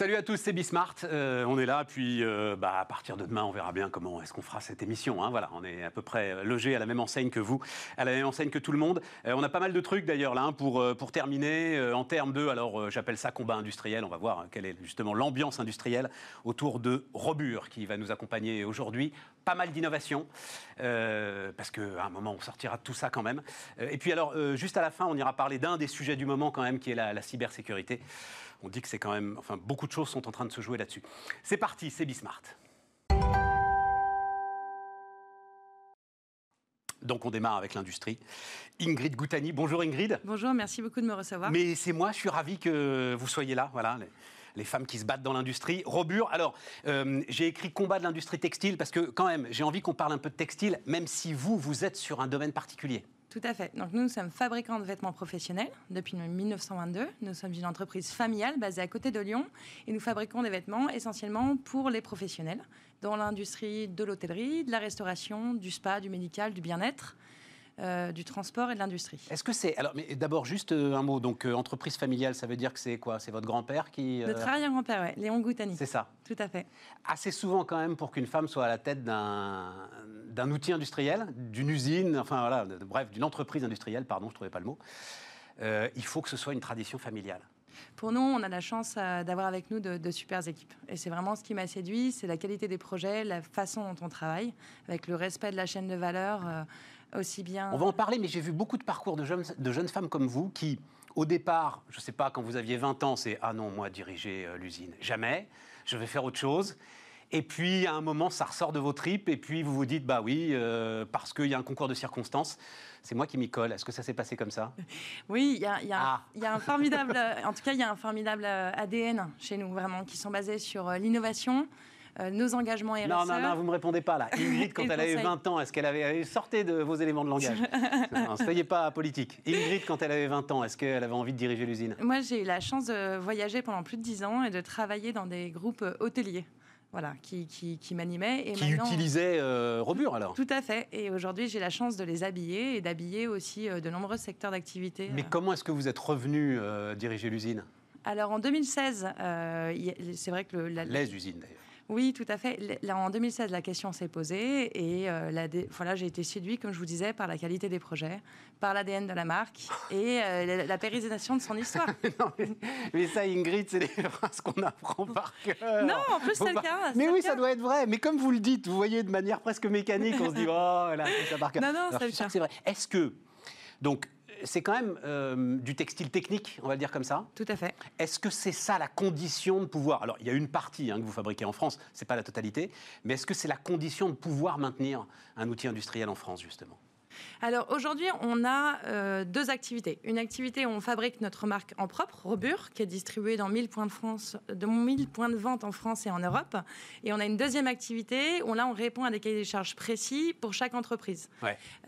Salut à tous, c'est Bismart. Euh, on est là, puis euh, bah, à partir de demain, on verra bien comment est-ce qu'on fera cette émission. Hein. Voilà, on est à peu près logé à la même enseigne que vous, à la même enseigne que tout le monde. Euh, on a pas mal de trucs d'ailleurs là hein, pour, terminer. en termes de, alors j'appelle ça combat industriel. On va voir hein, quelle est justement l'ambiance industrielle autour de Robur qui va nous accompagner aujourd'hui. Pas mal d'innovations, parce qu'à un moment, on sortira de tout ça quand même. et puis alors, juste à la fin, on ira parler d'un des sujets du moment quand même, qui est la cybersécurité on dit que c'est quand même, enfin, beaucoup de choses sont en train de se jouer là-dessus. C'est parti, c'est Bismart. Donc on démarre avec l'industrie. Ingrid Goutani, bonjour Ingrid. Bonjour, merci beaucoup de me recevoir. Mais c'est moi, je suis ravi que vous soyez là. Voilà, les, femmes qui se battent dans l'industrie. Robur, alors euh, j'ai écrit combat de l'industrie textile parce que quand même, j'ai envie qu'on parle un peu de textile, même si vous, vous êtes sur un domaine particulier. Tout à fait. Donc nous, nous sommes fabricants de vêtements professionnels depuis 1922. Nous sommes une entreprise familiale basée à côté de Lyon et nous fabriquons des vêtements essentiellement pour les professionnels dans l'industrie de l'hôtellerie, de la restauration, du spa, du médical, du bien-être. Euh, du transport et de l'industrie. Est-ce que c'est alors mais d'abord juste euh, un mot donc euh, entreprise familiale ça veut dire que c'est quoi? C'est votre grand-père qui Notre arrière-grand-père ouais, Léon Goutani. C'est ça. Tout à fait. Assez souvent quand même pour qu'une femme soit à la tête d'un d'un outil industriel, d'une usine, enfin voilà, bref d'une entreprise industrielle pardon je trouvais pas le mot. il faut que ce soit une tradition familiale. Pour nous, on a la chance d'avoir avec nous de, de super équipes. Et c'est vraiment ce qui m'a séduit, c'est la qualité des projets, la façon dont on travaille, avec le respect de la chaîne de valeur, aussi bien. On va en parler, mais j'ai vu beaucoup de parcours de jeunes, femmes comme vous qui, au départ, je ne sais pas, quand vous aviez 20 ans, c'est Ah non, moi, diriger euh, l'usine, jamais, je vais faire autre chose. Et puis, à un moment, ça ressort de vos tripes, et puis vous vous dites Bah oui, euh, parce qu'il y a un concours de circonstances, c'est moi qui m'y colle. Est-ce que ça s'est passé comme ça? Oui, il y, ah. y, a un formidable, en tout cas, il y a un formidable euh, ADN chez nous, vraiment, qui sont basés sur l'innovation, euh, nos engagements RSE. Non, non, non, vous ne me répondez pas là. Ingrid, quand elle avait 20 ans, est-ce qu'elle avait. Sortez de vos éléments de langage? ne soyez pas politique. Ingrid, quand elle avait 20 ans, est-ce qu'elle avait envie de diriger l'usine? Moi, j'ai eu la chance de voyager pendant plus de 10 ans et de travailler dans des groupes hôteliers voilà, qui, qui, qui m'animaient. Et qui utilisaient euh, Robur alors Tout à fait. Et aujourd'hui, j'ai la chance de les habiller et d'habiller aussi euh, de nombreux secteurs d'activité. Mais comment est-ce que vous êtes revenu diriger l'usine? Alors en 2016, c'est vrai que le, les usines d'ailleurs. Oui, tout à fait. en 2016, la question s'est posée et euh, voilà, j'ai été séduit, comme je vous disais, par la qualité des projets, par l'ADN de la marque et euh, la, pérennisation de son histoire. mais, ça, Ingrid, c'est des phrases qu'on apprend par cœur. Non, en plus, c'est le cas. Mais oui, ça doit être vrai. Mais comme vous le dites, vous voyez, de manière presque mécanique, on se dit, oh, là, c'est ça par cœur. Non, non, c'est vrai. Est-ce que, donc, c'est quand même euh, du textile technique, on va le dire comme ça. Tout à fait. Est-ce que c'est ça la condition de pouvoir? Alors, il y a une partie hein, que vous fabriquez en France, c'est pas la totalité, mais est-ce que c'est la condition de pouvoir maintenir un outil industriel en France, justement? Alors aujourd'hui, on a euh, deux activités. Une activité où on fabrique notre marque en propre, Robur, qui est distribuée dans 1000 points de, France, de 1000 points de vente en France et en Europe. Et on a une deuxième activité où là, on répond à des cahiers des charges précis pour chaque entreprise.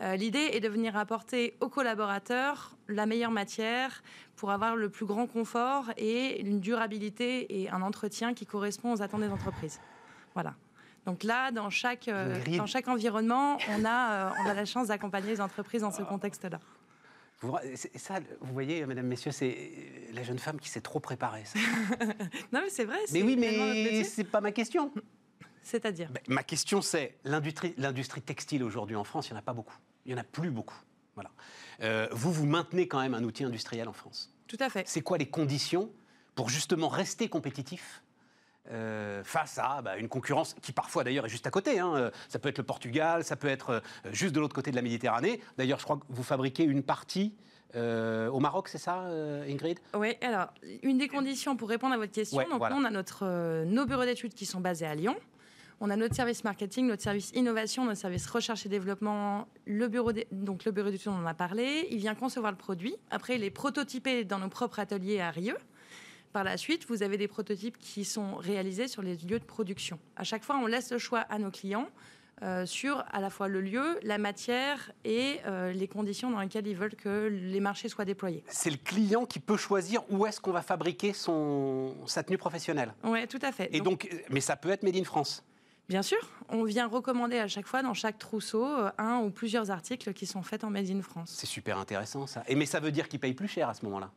Euh, l'idée est de venir apporter aux collaborateurs la meilleure matière pour avoir le plus grand confort et une durabilité et un entretien qui correspond aux attentes des entreprises. Voilà. Donc là, dans chaque, euh, dans chaque environnement, on a, euh, on a la chance d'accompagner les entreprises dans ce contexte-là. Vous, ça, vous voyez, mesdames, messieurs, c'est la jeune femme qui s'est trop préparée. non, mais c'est vrai. Mais oui, mais c'est pas ma question. C'est-à-dire ben, Ma question, c'est l'industrie textile aujourd'hui en France, il n'y en a pas beaucoup. Il n'y en a plus beaucoup. Voilà. Euh, vous, vous maintenez quand même un outil industriel en France. Tout à fait. C'est quoi les conditions pour justement rester compétitif euh, face à bah, une concurrence qui parfois d'ailleurs est juste à côté. Hein. Euh, ça peut être le Portugal, ça peut être euh, juste de l'autre côté de la Méditerranée. D'ailleurs, je crois que vous fabriquez une partie au Maroc, c'est ça, Ingrid? Oui, alors, une des conditions pour répondre à votre question, donc on a notre, nos bureaux d'études qui sont basés à Lyon. On a notre service marketing, notre service innovation, notre service recherche et développement. Le bureau donc le bureau d'études, on en a parlé. Il vient concevoir le produit. Après, il est prototypé dans nos propres ateliers à Rieux. Par la suite, vous avez des prototypes qui sont réalisés sur les lieux de production. À chaque fois, on laisse le choix à nos clients euh, sur à la fois le lieu, la matière et euh, les conditions dans lesquelles ils veulent que les marchés soient déployés. C'est le client qui peut choisir où est-ce qu'on va fabriquer son, sa tenue professionnelle. Oui, tout à fait. Et donc, mais ça peut être made in France. Bien sûr, on vient recommander à chaque fois dans chaque trousseau euh, un ou plusieurs articles qui sont faits en Made in France. C'est super intéressant ça. Et mais ça veut dire qu'ils payent plus cher à ce moment-là.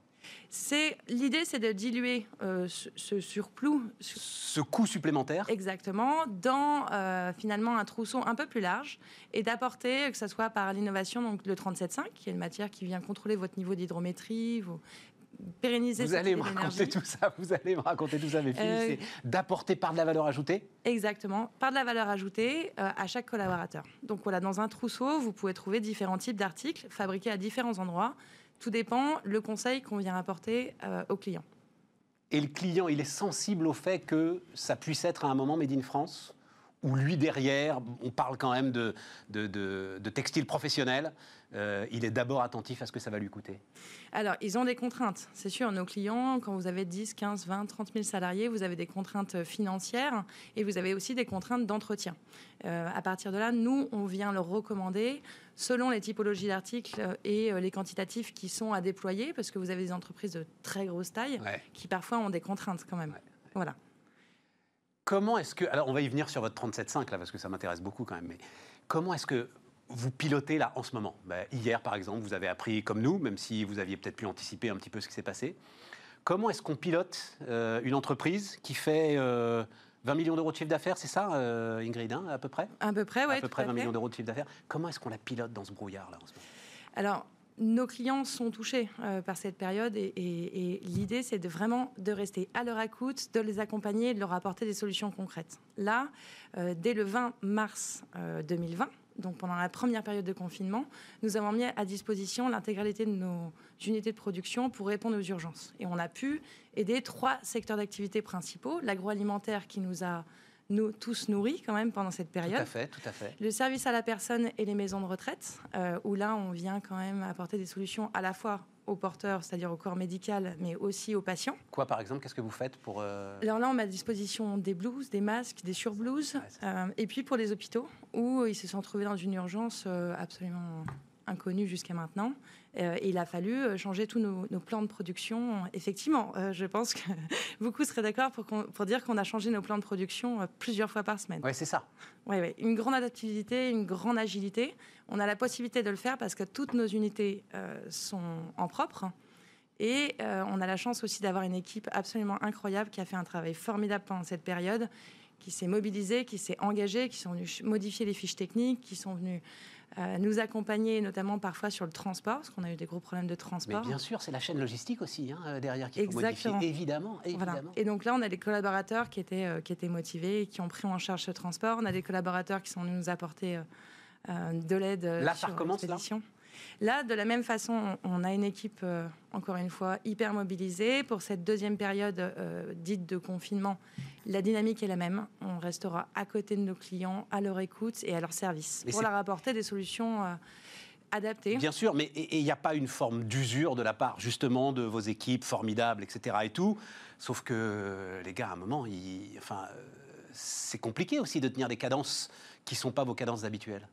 C'est l'idée, c'est de diluer euh, ce, ce surplus, ce coût supplémentaire, exactement, dans euh, finalement un trousseau un peu plus large et d'apporter, que ce soit par l'innovation, donc le 37.5, qui est une matière qui vient contrôler votre niveau d'hydrométrie, vous pérenniser. Vous allez me raconter tout ça. Vous allez me raconter tout ça, mais Euh, c'est d'apporter par de la valeur ajoutée. Exactement, par de la valeur ajoutée euh, à chaque collaborateur. Donc voilà, dans un trousseau, vous pouvez trouver différents types d'articles fabriqués à différents endroits. Tout dépend le conseil qu'on vient apporter euh, au client. Et le client, il est sensible au fait que ça puisse être à un moment made in France, où lui derrière, on parle quand même de, de, de, de textile professionnel, euh, il est d'abord attentif à ce que ça va lui coûter. Alors, ils ont des contraintes. C'est sûr, nos clients, quand vous avez 10, 15, 20, 30 000 salariés, vous avez des contraintes financières et vous avez aussi des contraintes d'entretien. Euh, à partir de là, nous, on vient leur recommander, selon les typologies d'articles et euh, les quantitatifs qui sont à déployer, parce que vous avez des entreprises de très grosse taille Ouais. qui parfois ont des contraintes quand même. Ouais. Voilà. Comment est-ce que. Alors, on va y venir sur votre 37.5, là, parce que ça m'intéresse beaucoup quand même, mais comment est-ce que vous pilotez là en ce moment? Ben, Hier, par exemple, vous avez appris comme nous, même si vous aviez peut-être pu anticiper un petit peu ce qui s'est passé. Comment est-ce qu'on pilote euh, une entreprise qui fait euh, 20 millions d'euros de chiffre d'affaires, c'est ça, euh, Ingrid, hein, à peu près? À peu près, oui. À peu près 20 millions d'euros de chiffre d'affaires. Comment est-ce qu'on la pilote dans ce brouillard-là en ce moment? Alors, nos clients sont touchés euh, par cette période et, l'idée, c'est vraiment de rester à leur écoute, de les accompagner et de leur apporter des solutions concrètes. Là, euh, dès le 20 mars euh, 2020, donc pendant la première période de confinement, nous avons mis à disposition l'intégralité de nos unités de production pour répondre aux urgences. Et on a pu aider trois secteurs d'activité principaux. L'agroalimentaire qui nous a nous, tous nourris quand même pendant cette Tout période. à fait, tout à fait. Le service à la personne et les maisons de retraite, euh, où là, on vient quand même apporter des solutions à la fois aux porteurs, c'est-à-dire au corps médical, mais aussi aux patients. Quoi, par exemple Qu'est-ce que vous faites pour. euh, Alors là, on met à disposition des blouses, des masques, des surblouses, Ouais, euh, et puis pour les hôpitaux, où ils se sont trouvés dans une urgence absolument inconnue jusqu'à maintenant. Euh, il a fallu euh, changer tous nos, nos plans de production. Effectivement, euh, je pense que beaucoup seraient d'accord pour, dire qu'on a changé nos plans de production plusieurs fois par semaine. Ouais, c'est ça. Oui, oui, une grande adaptabilité, une grande agilité. On a la possibilité de le faire parce que toutes nos unités euh, sont en propre. Et on a la chance aussi d'avoir une équipe absolument incroyable qui a fait un travail formidable pendant cette période, qui s'est mobilisée, qui s'est engagée, qui sont venus modifier les fiches techniques, qui sont venus euh, nous accompagner, notamment parfois sur le transport, parce qu'on a eu des gros problèmes de Mais transport. bien sûr, c'est la chaîne logistique aussi, hein, euh, derrière, faut Exactement. modifier. Évidemment, Voilà. évidemment. Et donc là, on a des collaborateurs qui étaient, euh, qui étaient motivés et qui ont pris en charge ce transport. On a des collaborateurs qui sont venus nous apporter euh, de l'aide Là, ça sur recommence, là. Là, de la même façon, on on a une équipe, euh, encore une fois, hyper mobilisée. Pour cette deuxième période euh, dite de confinement, la dynamique est la même. On restera à côté de nos clients, à leur écoute et à leur service, Mais pour leur apporter des solutions euh, adaptées. Bien sûr, mais il n'y a pas une forme d'usure de la part justement de vos équipes formidables, etc. Et tout. Sauf que les gars, à un moment, ils- enfin, euh, c'est compliqué aussi de tenir des cadences qui ne sont pas vos cadences habituelles.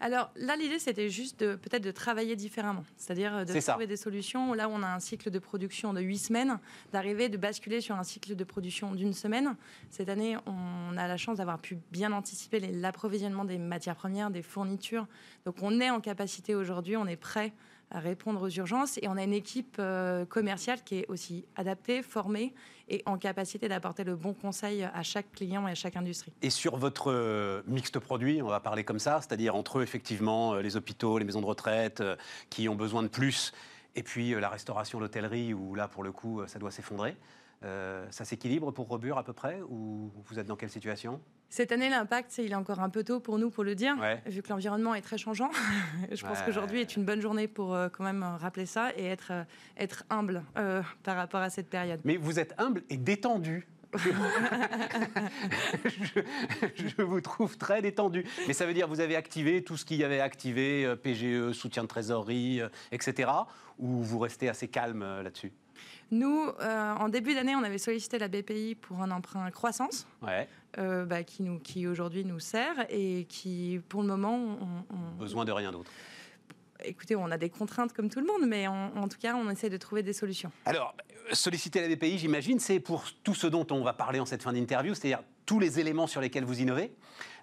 Alors là, l'idée, c'était juste de peut-être de travailler différemment, c'est-à-dire euh, de ça. trouver des solutions. Là, on a un cycle de production de huit semaines, d'arriver, de basculer sur un cycle de production d'une semaine. Cette année, on a la chance d'avoir pu bien anticiper l'approvisionnement des matières premières, des fournitures. Donc, on est en capacité aujourd'hui, on est prêt à répondre aux urgences et on a une équipe euh, commerciale qui est aussi adaptée, formée et en capacité d'apporter le bon conseil à chaque client et à chaque industrie. Et sur votre euh, mixte produit, on va parler comme ça, c'est-à-dire entre effectivement euh, les hôpitaux, les maisons de retraite euh, qui ont besoin de plus, et puis la restauration, l'hôtellerie, où là, pour le coup, ça doit s'effondrer. Euh, ça s'équilibre pour Robur à peu près Ou vous êtes dans quelle situation? Cette année, l'impact, il est encore un peu tôt pour nous pour le dire, Ouais. vu que l'environnement est très changeant. Je pense qu'aujourd'hui est une bonne journée pour euh, quand même rappeler ça et être, euh, être humble par rapport à cette période. Mais vous êtes humble et détendu. je, je vous trouve très détendu. Mais ça veut dire que vous avez activé tout ce qu'il y avait activé, PGE, soutien de trésorerie, etc. Ou vous restez assez calme là-dessus? Nous, euh, en début d'année, on avait sollicité la BPI pour un emprunt croissance, Ouais. euh, bah, qui, nous, qui aujourd'hui nous sert et qui, pour le moment, on, on- Besoin de rien d'autre. écoutez, on a des contraintes comme tout le monde, mais on- en tout cas, on essaie de trouver des solutions. Alors, solliciter la BPI, j'imagine, c'est pour tout ce dont on va parler en cette fin d'interview, c'est-à-dire tous les éléments sur lesquels vous innovez.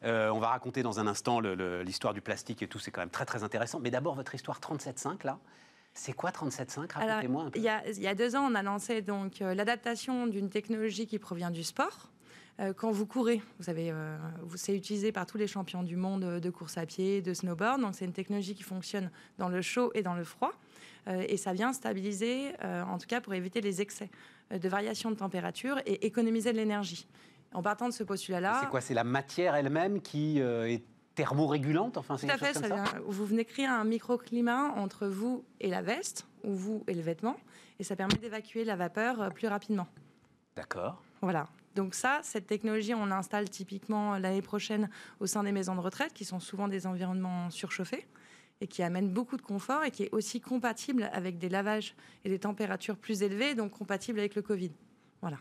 Euh, on va raconter dans un instant l'histoire du plastique et tout, c'est quand même très très intéressant. Mais d'abord, votre histoire 37.5, là, c'est quoi 37.5 Alors, Racontez-moi un peu. Il y, a, il y a deux ans, on a lancé donc euh, l'adaptation d'une technologie qui provient du sport. Euh, quand vous courez, vous savez, euh, vous- c'est utilisé par tous les champions du monde de course à pied, de snowboard. Donc c'est une technologie qui fonctionne dans le chaud et dans le froid. Euh, et ça vient stabiliser, euh, en tout cas pour éviter les excès de variation de température et économiser de l'énergie. En partant de ce postulat-là, C'est quoi? C'est la matière elle-même qui est thermorégulante Enfin, c'est tout à fait, chose ça ça vient- vous venez créer un microclimat entre vous et la veste, ou vous et le vêtement, et ça permet d'évacuer la vapeur euh, plus rapidement. D'accord. Voilà. Donc ça, cette technologie, on l'installe typiquement l'année prochaine au sein des maisons de retraite, qui sont souvent des environnements surchauffés et qui amènent beaucoup de confort et qui est aussi compatible avec des lavages et des températures plus élevées, donc compatible avec le Covid. Voilà.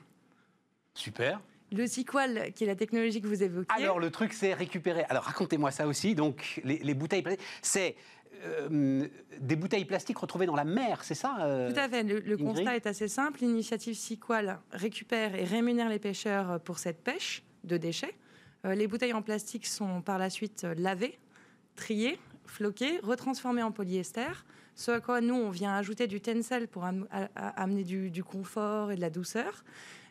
Super. Le Sequal, qui est la technologie que vous évoquiez. Alors, le truc, c'est récupérer. Alors, racontez-moi ça aussi. Donc, les, les bouteilles plastiques, c'est euh, des bouteilles plastiques retrouvées dans la mer, c'est ça euh Tout à fait. Le, constat est assez simple. L'initiative Sequal récupère et rémunère les pêcheurs pour cette pêche de déchets. Euh, les bouteilles en plastique sont par la suite lavées, triées, floquées, retransformées en polyester. Ce à quoi nous, on vient ajouter du tencel pour am- amener du, du confort et de la douceur.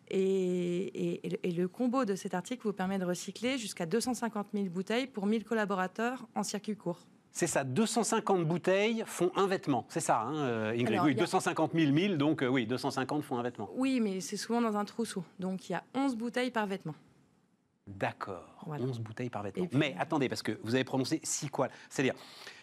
Et, et- et le- combo de cet article vous permet de recycler jusqu'à 250 000 bouteilles pour 1000 collaborateurs en circuit court. C'est ça, 250 bouteilles font un vêtement. C'est ça, hein, euh, Ingrid Alors, Oui, a- 250 000 1000, donc euh, oui, 250 font un vêtement. Oui, mais c'est souvent dans un trousseau. Donc il y a 11 bouteilles par vêtement. D'accord, Voilà. 11 bouteilles par vêtement. Puis- Mais attendez, parce que vous avez prononcé si quoi C'est-à-dire,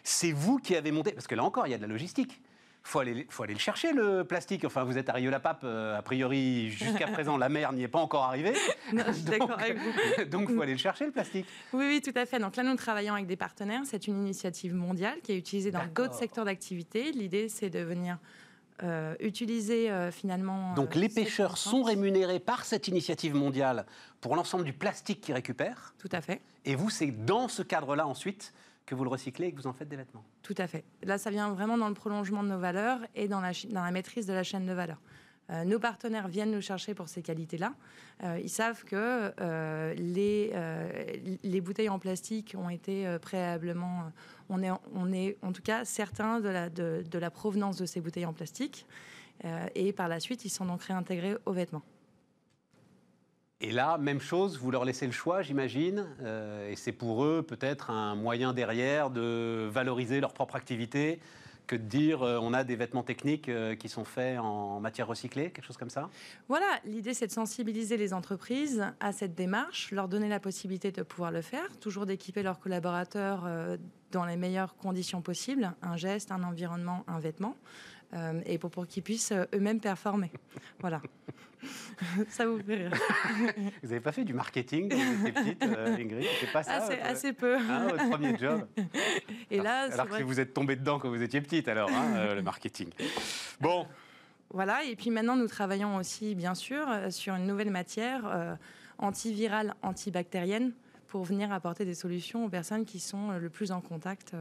c'est vous qui avez monté, parce que là encore, il y a de la logistique. Faut aller, faut aller le chercher, le plastique. Enfin, vous êtes à Rieux-la-Pape, euh, a priori, jusqu'à présent, la mer n'y est pas encore arrivée. Non, je suis d'accord avec vous. Donc, il faut aller le chercher, le plastique. Oui, oui, tout à fait. Donc là, nous travaillons avec des partenaires. C'est une initiative mondiale qui est utilisée dans d'autres secteurs d'activité. L'idée, c'est de venir euh, utiliser euh, finalement. Donc, euh, les pêcheurs sont rémunérés par cette initiative mondiale pour l'ensemble du plastique qu'ils récupèrent. Tout à fait. Et vous, c'est dans ce cadre-là, ensuite, que vous le recyclez et que vous en faites des vêtements. Tout à fait. Là, ça vient vraiment dans le prolongement de nos valeurs et dans la, maîtrise de la chaîne de valeur. Euh, nos partenaires viennent nous chercher pour ces qualités-là. Euh, ils savent que euh, les, les bouteilles en plastique ont été préalablement. on, est, en tout cas certain de la, provenance de ces bouteilles en plastique. Et par la suite, ils sont donc réintégrés aux vêtements. Et là, même chose, vous leur laissez le choix, j'imagine, euh, et c'est pour eux peut-être un moyen derrière de valoriser leur propre activité que de dire euh, on a des vêtements techniques euh, qui sont faits en matière recyclée, quelque chose comme ça? Voilà, l'idée c'est de sensibiliser les entreprises à cette démarche, leur donner la possibilité de pouvoir le faire, toujours d'équiper leurs collaborateurs dans les meilleures conditions possibles, un geste, un environnement, un vêtement, euh, et pour, pour qu'ils puissent euh, eux-mêmes performer. Voilà. ça vous fait rire. Vous n'avez pas fait du marketing quand vous étiez petite, euh, Ingrid? C'est pas ça Assez, votre, assez peu. hein, votre premier job Et là, c'est Alors que vrai vous êtes tombé dedans quand vous étiez petite, alors, hein, le marketing. Bon, Voilà, et puis maintenant nous travaillons aussi, bien sûr, sur une nouvelle matière euh, antivirale, antibactérienne, pour venir apporter des solutions aux personnes qui sont le plus en contact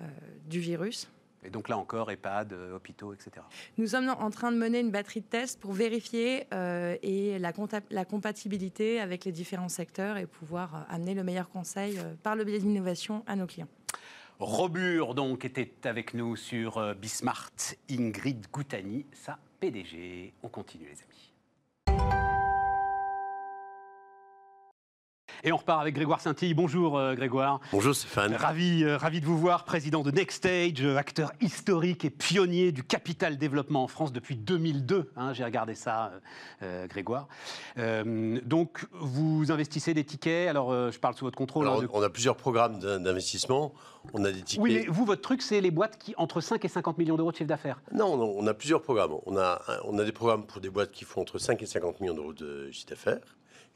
euh, du virus. Et donc là encore, EHPAD, euh, hôpitaux, etc. Nous sommes en train de mener une batterie de tests pour vérifier euh, et la, compatibilité avec les différents secteurs et pouvoir euh, amener le meilleur conseil euh, par le biais de l'innovation à nos clients. Robur, donc, était avec nous sur Bismart. Ingrid Goutani, sa PDG. On continue, les amis. Et on repart avec Grégoire Saint-Tille. Bonjour, euh, Grégoire. Bonjour Stéphane. Ravi, euh, ravi de vous voir, président de Nextstage, euh, acteur historique et pionnier du capital développement en France depuis 2002. hein, J'ai regardé ça, Grégoire. Donc, vous investissez des tickets. Alors, je parle sous votre contrôle. Alors, hein, de- on a plusieurs programmes d'in- d'investissement. On a des tickets. Oui, mais vous, votre truc, c'est les boîtes qui entre 5 et 50 millions d'euros de chiffre d'affaires. Non, non, on a plusieurs programmes. On a, on a des programmes pour des boîtes qui font entre 5 et 50 millions d'euros de chiffre d'affaires.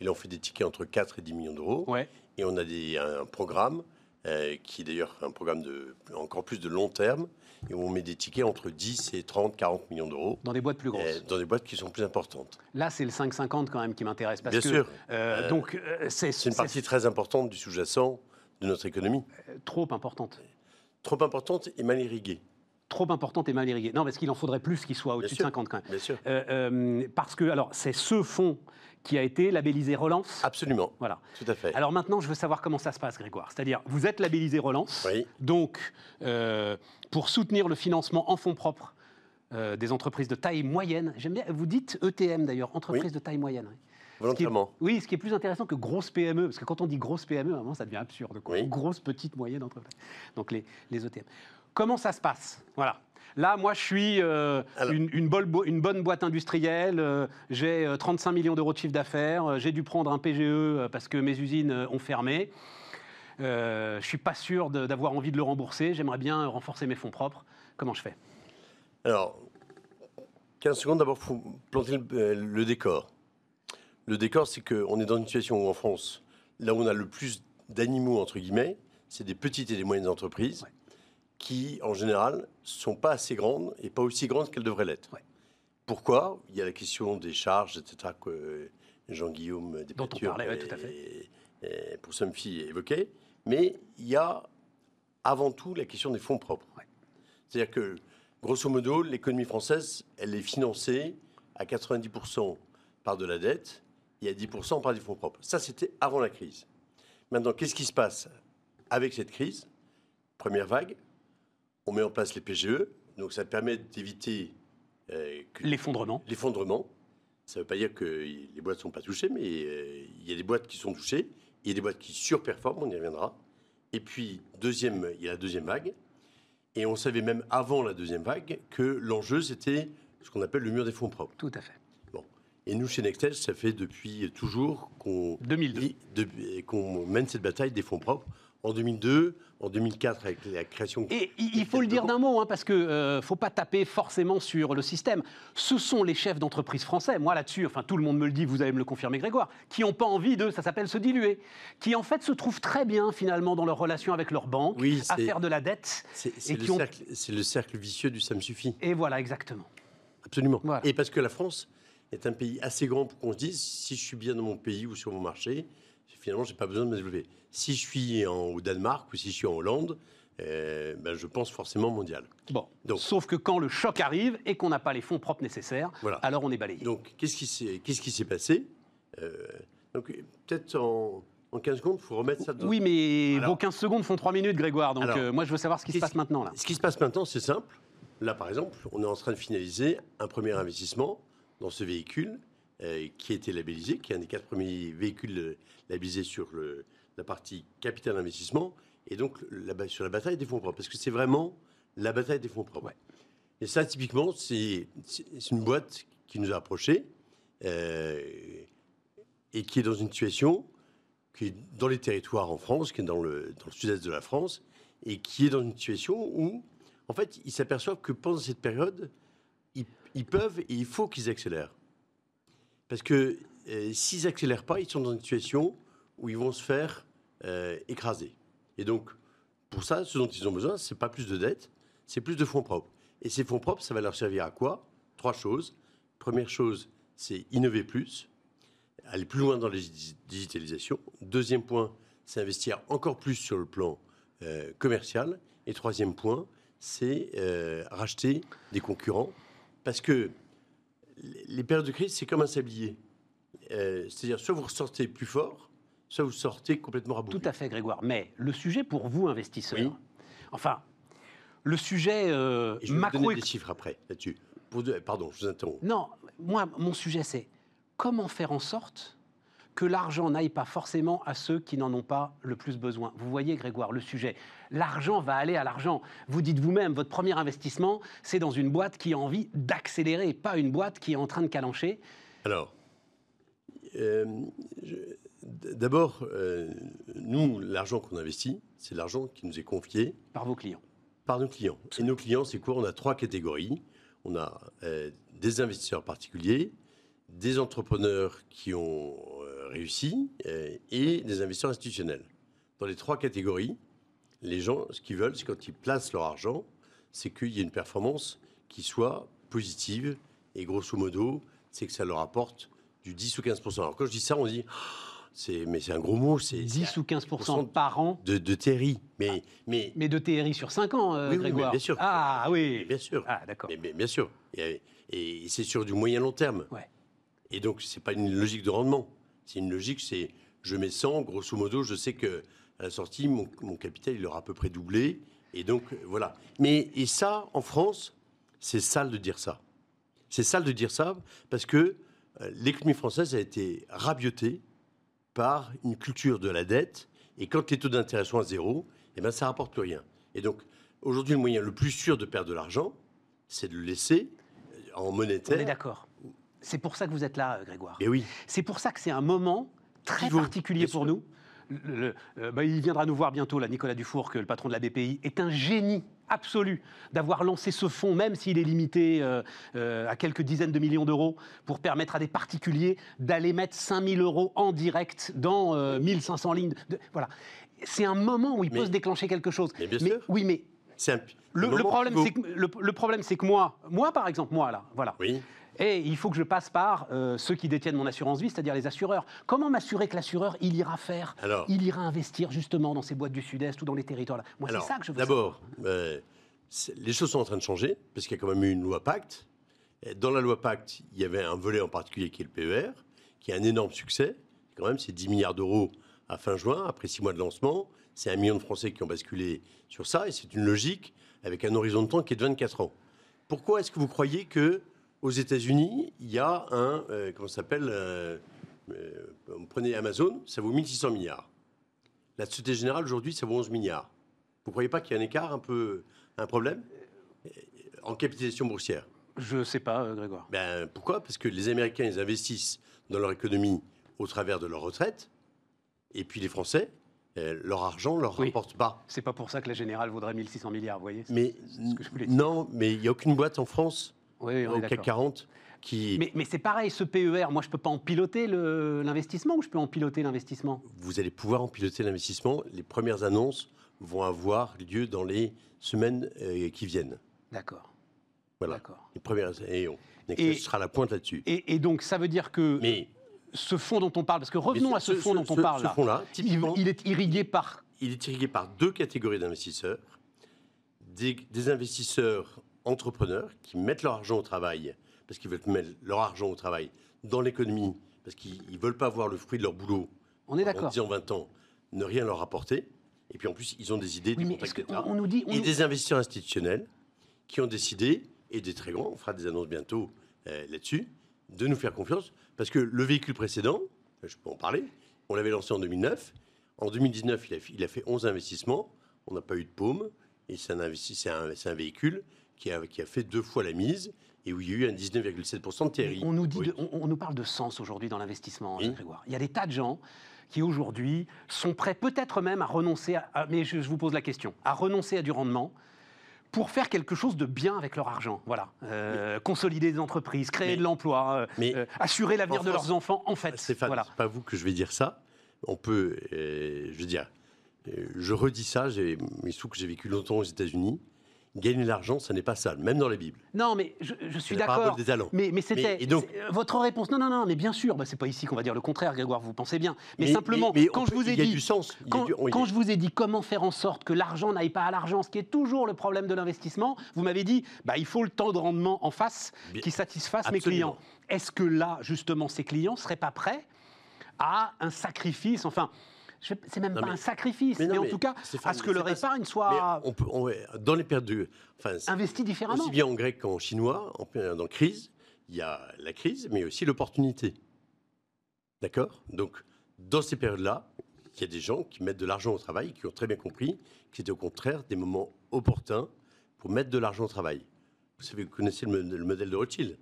Et là, on fait des tickets entre 4 et 10 millions d'euros. Ouais. Et on a des, un programme euh, qui est d'ailleurs un programme de encore plus de long terme, et où on met des tickets entre 10 et 30, 40 millions d'euros. Dans des boîtes plus grosses. euh, Dans des boîtes qui sont plus importantes. Là, c'est le 5,50 quand même qui m'intéresse. parce Bien que, sûr. euh, donc, c'est une partie très importante du sous-jacent de notre économie. trop importante. Trop importante et mal irriguée, Trop importante et mal irriguée. Non, parce qu'il en faudrait plus qu'il soit au-dessus de sûr. 50 quand même. bien sûr. Euh, euh, parce que, alors, c'est ce fonds qui a été labellisé Relance. Absolument, Voilà. tout à fait. Alors maintenant, je veux savoir comment ça se passe, Grégoire. C'est-à-dire, vous êtes labellisé Relance. Oui. Donc, euh, pour soutenir le financement en fonds propres des entreprises de taille moyenne, j'aime bien, vous dites ETM d'ailleurs, entreprise Oui. de taille moyenne. volontairement. Ce qui est- oui, ce qui est plus intéressant que grosse PME, parce que quand on dit grosse PME, à un moment, ça devient absurde. Quoi. Oui. Grosse, petite, moyenne entreprise. Donc les, les ETM. Comment ça se passe? Voilà. Là, moi, je suis euh, une, une bonne bo- une bonne boîte industrielle. euh, j'ai euh, 35 millions d'euros de chiffre d'affaires. euh, j'ai dû prendre un PGE euh, parce que mes usines euh, ont fermé. Euh, je suis pas sûr d'avoir envie de le rembourser. J'aimerais bien renforcer mes fonds propres. Comment je fais? Alors, 15 secondes, d'abord, il faut planter le, euh, le décor. Le décor, c'est qu'on est dans une situation où, en France, là où on a le plus d'animaux, entre guillemets, c'est des petites et des moyennes entreprises Ouais. Qui, en général, sont pas assez grandes et pas aussi grandes qu'elles devraient l'être. Ouais. Pourquoi? Il y a la question des charges, etc., que Jean-Guillaume Dont on parlait, ouais, tout à et- et pour Somfy évoquait. Mais il y a avant tout la question des fonds propres. Ouais. C'est-à-dire que, grosso modo, l'économie française, elle est financée à 90% par de la dette et à 10% par des fonds propres. Ça, c'était avant la crise. Maintenant, qu'est-ce qui se passe avec cette crise? Première vague, on met en place les PGE, donc ça permet d'éviter euh, L'effondrement. l'effondrement. Ça ne veut pas dire que les boîtes ne sont pas touchées, mais euh, il y a des boîtes qui sont touchées, il y a des boîtes qui surperforment, on y reviendra. Et puis, deuxième, il y a la deuxième vague. Et on savait même avant la deuxième vague que l'enjeu, c'était ce qu'on appelle le mur des fonds propres. Tout à fait. Et nous, chez Nextel, ça fait depuis toujours qu'on 2002. dit- de- qu'on mène cette bataille des fonds propres. En 2002, en 2004, avec la création... Et il faut le dire d'un mot, hein, parce que euh, faut pas taper forcément sur le système. Ce sont les chefs d'entreprise français, moi là-dessus, enfin tout le monde me le dit, vous allez me le confirmer Grégoire, qui n'ont pas envie de, ça s'appelle se diluer, qui en fait se trouvent très bien finalement dans leur relation avec leur banque, Oui, à faire de la dette. C'est le, ont- le cercle vicieux du ça me suffit. Et voilà, exactement. Absolument. Voilà. Et parce que la France est un pays assez grand pour qu'on se dise si je suis bien dans mon pays ou sur mon marché, finalement, j'ai pas besoin de me développer. Si je suis en, au Danemark ou si je suis en Hollande, euh, ben, je pense forcément mondial. Bon, Donc- sauf que quand le choc arrive et qu'on n'a pas les fonds propres nécessaires, Voilà. alors on est balayé. Donc, qu'est-ce qui s'est qu'est-ce qui s'est passé? Euh, Donc, peut-être en, en 15 secondes, il faut remettre ça oui, mais Alors- vos 15 secondes font 3 minutes, Grégoire, donc Alors, euh, moi je veux savoir ce qui se passe maintenant là. Ce qui se passe maintenant, c'est simple. Là, par exemple, on est en train de finaliser un premier investissement dans ce véhicule euh, qui a été labellisé, qui est un des quatre premiers véhicules euh, labellisés sur le- la partie capital investissement, et donc la sur la bataille des fonds propres, parce que c'est vraiment la bataille des fonds propres. Ouais. Et ça, typiquement, c'est une boîte qui nous a approchés euh, et qui est dans une situation qui est dans les territoires en France, qui est dans le, dans le sud-est de la France, et qui est dans une situation où, en fait, ils s'aperçoivent que pendant cette période, ils, ils peuvent et il faut qu'ils accélèrent. Parce que euh, s'ils accélèrent pas, ils sont dans une situation où ils vont se faire euh, écraser. Et donc, pour ça, ce dont ils ont besoin, c'est pas plus de dettes, c'est plus de fonds propres. Et ces fonds propres, ça va leur servir à quoi? Trois choses. Première chose, c'est innover plus, aller plus loin dans la digi- digitalisation. Deuxième point, c'est investir encore plus sur le plan euh, commercial. Et troisième point, c'est racheter des concurrents. Parce que les périodes de crise, c'est comme un sablier. Euh, C'est-à-dire, soit vous ressortez plus fort, soit vous sortez complètement rabouté. Tout à fait, Grégoire. Mais le sujet pour vous, investisseurs, Oui. enfin, le sujet euh, Et je vais vous donner des chiffres après là-dessus. Pardon, je vous interromps. Non, moi, mon sujet, c'est comment faire en sorte que l'argent n'aille pas forcément à ceux qui n'en ont pas le plus besoin. Vous voyez, Grégoire, le sujet. L'argent va aller à l'argent. Vous dites vous-même, votre premier investissement, c'est dans une boîte qui a envie d'accélérer, pas une boîte qui est en train de calancher. Alors, euh, d'abord, euh, nous, l'argent qu'on investit, c'est l'argent qui nous est confié par vos clients. par nos clients. Et nos clients, c'est quoi? On a trois catégories. On a euh, des investisseurs particuliers, des entrepreneurs qui ont euh, réussi euh, et des investisseurs institutionnels. Dans les trois catégories, les gens, ce qu'ils veulent, c'est quand ils placent leur argent, c'est qu'il y ait une performance qui soit positive. Et grosso modo, c'est que ça leur apporte du 10 ou 15 Alors quand je dis ça, on dit, oh, c'est, mais c'est un gros mot. C'est 10 ou 15% par an de, de TRI. Mais, ah. mais, mais de TRI sur 5 ans, euh, Grégoire. bien sûr. Ah oui. bien sûr. Ah d'accord. Mais, bien sûr. Et, et c'est sur du moyen long terme. Ouais. Et donc, c'est pas une logique de rendement. C'est une logique, c'est je mets 100, grosso modo, je sais que à la sortie, mon, mon capital, il aura à peu près doublé. Et donc, voilà. Mais, et ça, en France, c'est sale de dire ça. C'est sale de dire ça parce que euh, l'économie française a été rabiotée par une culture de la dette. Et quand les taux d'intérêt sont à zéro, eh ben, ça rapporte plus rien. Et donc, aujourd'hui, le moyen le plus sûr de perdre de l'argent, c'est de le laisser euh, en monétaire. On est d'accord. C'est pour ça que vous êtes là, Grégoire. Et oui. C'est pour ça que c'est un moment très particulier pour nous. Euh, bah, il viendra nous voir bientôt, là, Nicolas Dufour, que le patron de la BPI est un génie absolu d'avoir lancé ce fonds, même s'il est limité euh, euh, à quelques dizaines de millions d'euros, pour permettre à des particuliers d'aller mettre 5000 euros en direct dans 1500 lignes. voilà. C'est un moment où il peut se déclencher quelque chose. Mais bien sûr. Oui, mais le, le, problème, c'est que, le, problème, c'est que moi, moi par exemple, moi là, voilà. Oui. Et il faut que je passe par euh, ceux qui détiennent mon assurance vie, c'est-à-dire les assureurs. Comment m'assurer que l'assureur, il ira faire, il ira investir justement dans ces boîtes du Sud-Est ou dans les territoires là Moi, c'est ça que je veux D'abord, euh, les choses sont en train de changer, parce qu'il y a quand même eu une loi Pacte. Dans la loi Pacte, il y avait un volet en particulier qui est le PER, qui est un énorme succès. Quand même, c'est 10 milliards d'euros à fin juin, après 6 mois de lancement. C'est un million de Français qui ont basculé sur ça, et c'est une logique avec un horizon de temps qui est de 24 ans. Pourquoi est-ce que vous croyez que aux États-Unis, il y a un, euh, comment ça s'appelle euh, euh, Vous prenez Amazon, ça vaut 1600 milliards. La Société Générale, aujourd'hui, ça vaut 11 milliards. Vous ne croyez pas qu'il y a un écart, un peu, un problème en capitalisation boursière? Je ne sais pas, Grégoire. Ben, pourquoi? Parce que les Américains, ils investissent dans leur économie au travers de leur retraite, et puis les Français, leur argent leur rapporte pas. C'est pas pour ça que la Générale vaudrait 1600 milliards, vous voyez? Mais non, mais il n'y a aucune boîte en France oui, au CAC 40 qui... Mais, mais c'est pareil, ce PER, moi je ne peux pas en piloter l'investissement ou je peux en piloter l'investissement? Vous allez pouvoir en piloter l'investissement. Les premières annonces vont avoir lieu dans les semaines euh, qui viennent. D'accord. Voilà. Les premières et on et, sera la pointe là-dessus. Et, donc ça veut dire que mais, ce fonds dont on parle, parce que revenons à ce, fonds dont on parle, ce fonds -là, il, est irrigué par... Il est irrigué par deux catégories d'investisseurs. Des, des, investisseurs entrepreneurs qui mettent leur argent au travail, parce qu'ils veulent mettre leur argent au travail dans l'économie, parce qu'ils ne veulent pas voir le fruit de leur boulot. On est. En 10 ans, 20 ans, ne rien leur apporter. Et puis en plus, ils ont des idées, des contacts, on, nous dit, et des investisseurs institutionnels qui ont décidé, et des très grands, on fera des annonces bientôt euh, là-dessus, de nous faire confiance. Parce que le véhicule précédent, je peux en parler, on l'avait lancé en 2009. En 2019, il a, il a fait 11 investissements. On n'a pas eu de paume. Et c'est un, un, un, véhicule qui a, qui a fait deux fois la mise et où il y a eu un 19,7% de TRI. On nous, dit on, nous parle de sens aujourd'hui dans l'investissement, Grégoire. Il y a des tas de gens qui aujourd'hui sont prêts peut-être même à renoncer, à, mais je, vous pose la question, à renoncer à du rendement pour faire quelque chose de bien avec leur argent. Voilà. Euh, consolider des entreprises, créer de l'emploi, euh, euh, assurer l'avenir de leurs enfants. En fait, c'est voilà. pas vous que je vais dire ça. On peut, je veux dire, je redis ça. Mais trouve que j'ai vécu longtemps aux États-Unis gagner de l'argent, ce n'est pas ça, même dans la Bible. Non, mais je, suis d'accord. Mais, mais c'était donc votre réponse. Non, non, non, mais bien sûr, bah, c'est pas ici qu'on va dire le contraire, Grégoire. Vous pensez bien. Mais, simplement, quand je vous ai dit, du sens. Quand, je vous ai dit comment faire en sorte que l'argent n'aille pas à l'argent, ce qui est toujours le problème de l'investissement, vous m'avez dit, bah, il faut le temps de rendement en face qui satisfasse mes clients. Est-ce que là, justement, ces clients seraient pas prêts à un sacrifice, enfin c'est même pas un sacrifice, mais, en tout cas, à ce que leur épargne soit on peut, dans les de, enfin, investie différemment. Aussi bien en grec qu'en chinois, en période de crise, il y a la crise, mais aussi l'opportunité. D'accord? Donc, dans ces périodes-là, il y a des gens qui mettent de l'argent au travail, qui ont très bien compris que c'était au contraire des moments opportuns pour mettre de l'argent au travail. Vous savez, vous connaissez le, modèle de Rothschild.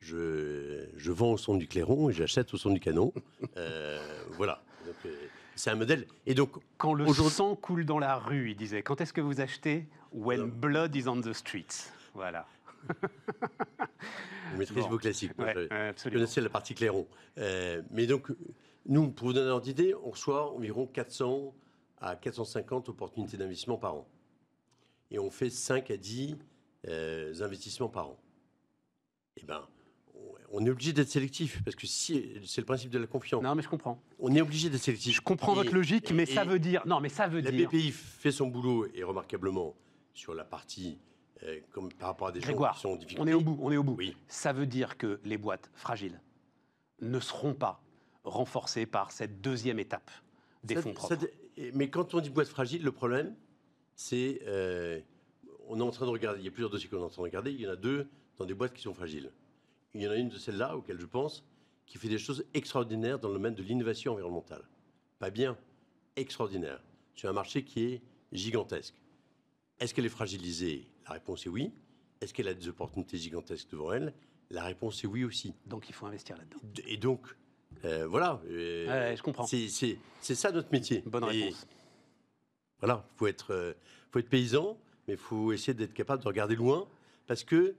Je, je, vends au son du clairon et j'achète au son du canon. Euh, voilà. Donc, euh, c'est un modèle. Et donc, quand le sang coule dans la rue, il disait. Quand est-ce que vous achetez When blood is on the streets. Voilà. vous maîtrisez vos classiques. Ouais, je connaissais la partie clairon. Euh, mais donc, nous, pour vous donner un ordre d'idée, on reçoit environ 400 à 450 opportunités d'investissement par an. Et on fait 5 à 10 euh, investissements par an. Eh bien, on est obligé d'être sélectif, parce que si, c'est le principe de la confiance. Non, mais je comprends. On est obligé d'être sélectif. Je comprends Et- votre logique, mais ça veut dire. Non, mais ça veut La dire. BPI fait son boulot, et remarquablement, sur la partie, euh, comme par rapport à des Grégoire, gens qui sont en difficulté. On est au bout, on est au bout. Oui. Ça veut dire que les boîtes fragiles ne seront pas renforcées par cette deuxième étape des Ça- fonds propres. mais quand on dit boîte fragile, le problème, c'est. euh, on est en train de regarder, il y a plusieurs dossiers qu'on est en train de regarder, il y en a deux dans des boîtes qui sont fragiles. Il y en a une de celles-là, auxquelles je pense, qui fait des choses extraordinaires dans le domaine de l'innovation environnementale. Pas bien, extraordinaire. Sur un marché qui est gigantesque. Est-ce qu'elle est fragilisée? La réponse est oui. Est-ce qu'elle a des opportunités gigantesques devant elle? La réponse est oui aussi. Donc il faut investir là-dedans. Et donc, euh, voilà. euh, Ouais, je comprends. C'est c'est- c'est ça notre métier. Bonne Et réponse. Voilà, il faut être, euh, faut être paysan, mais il faut essayer d'être capable de regarder loin, parce que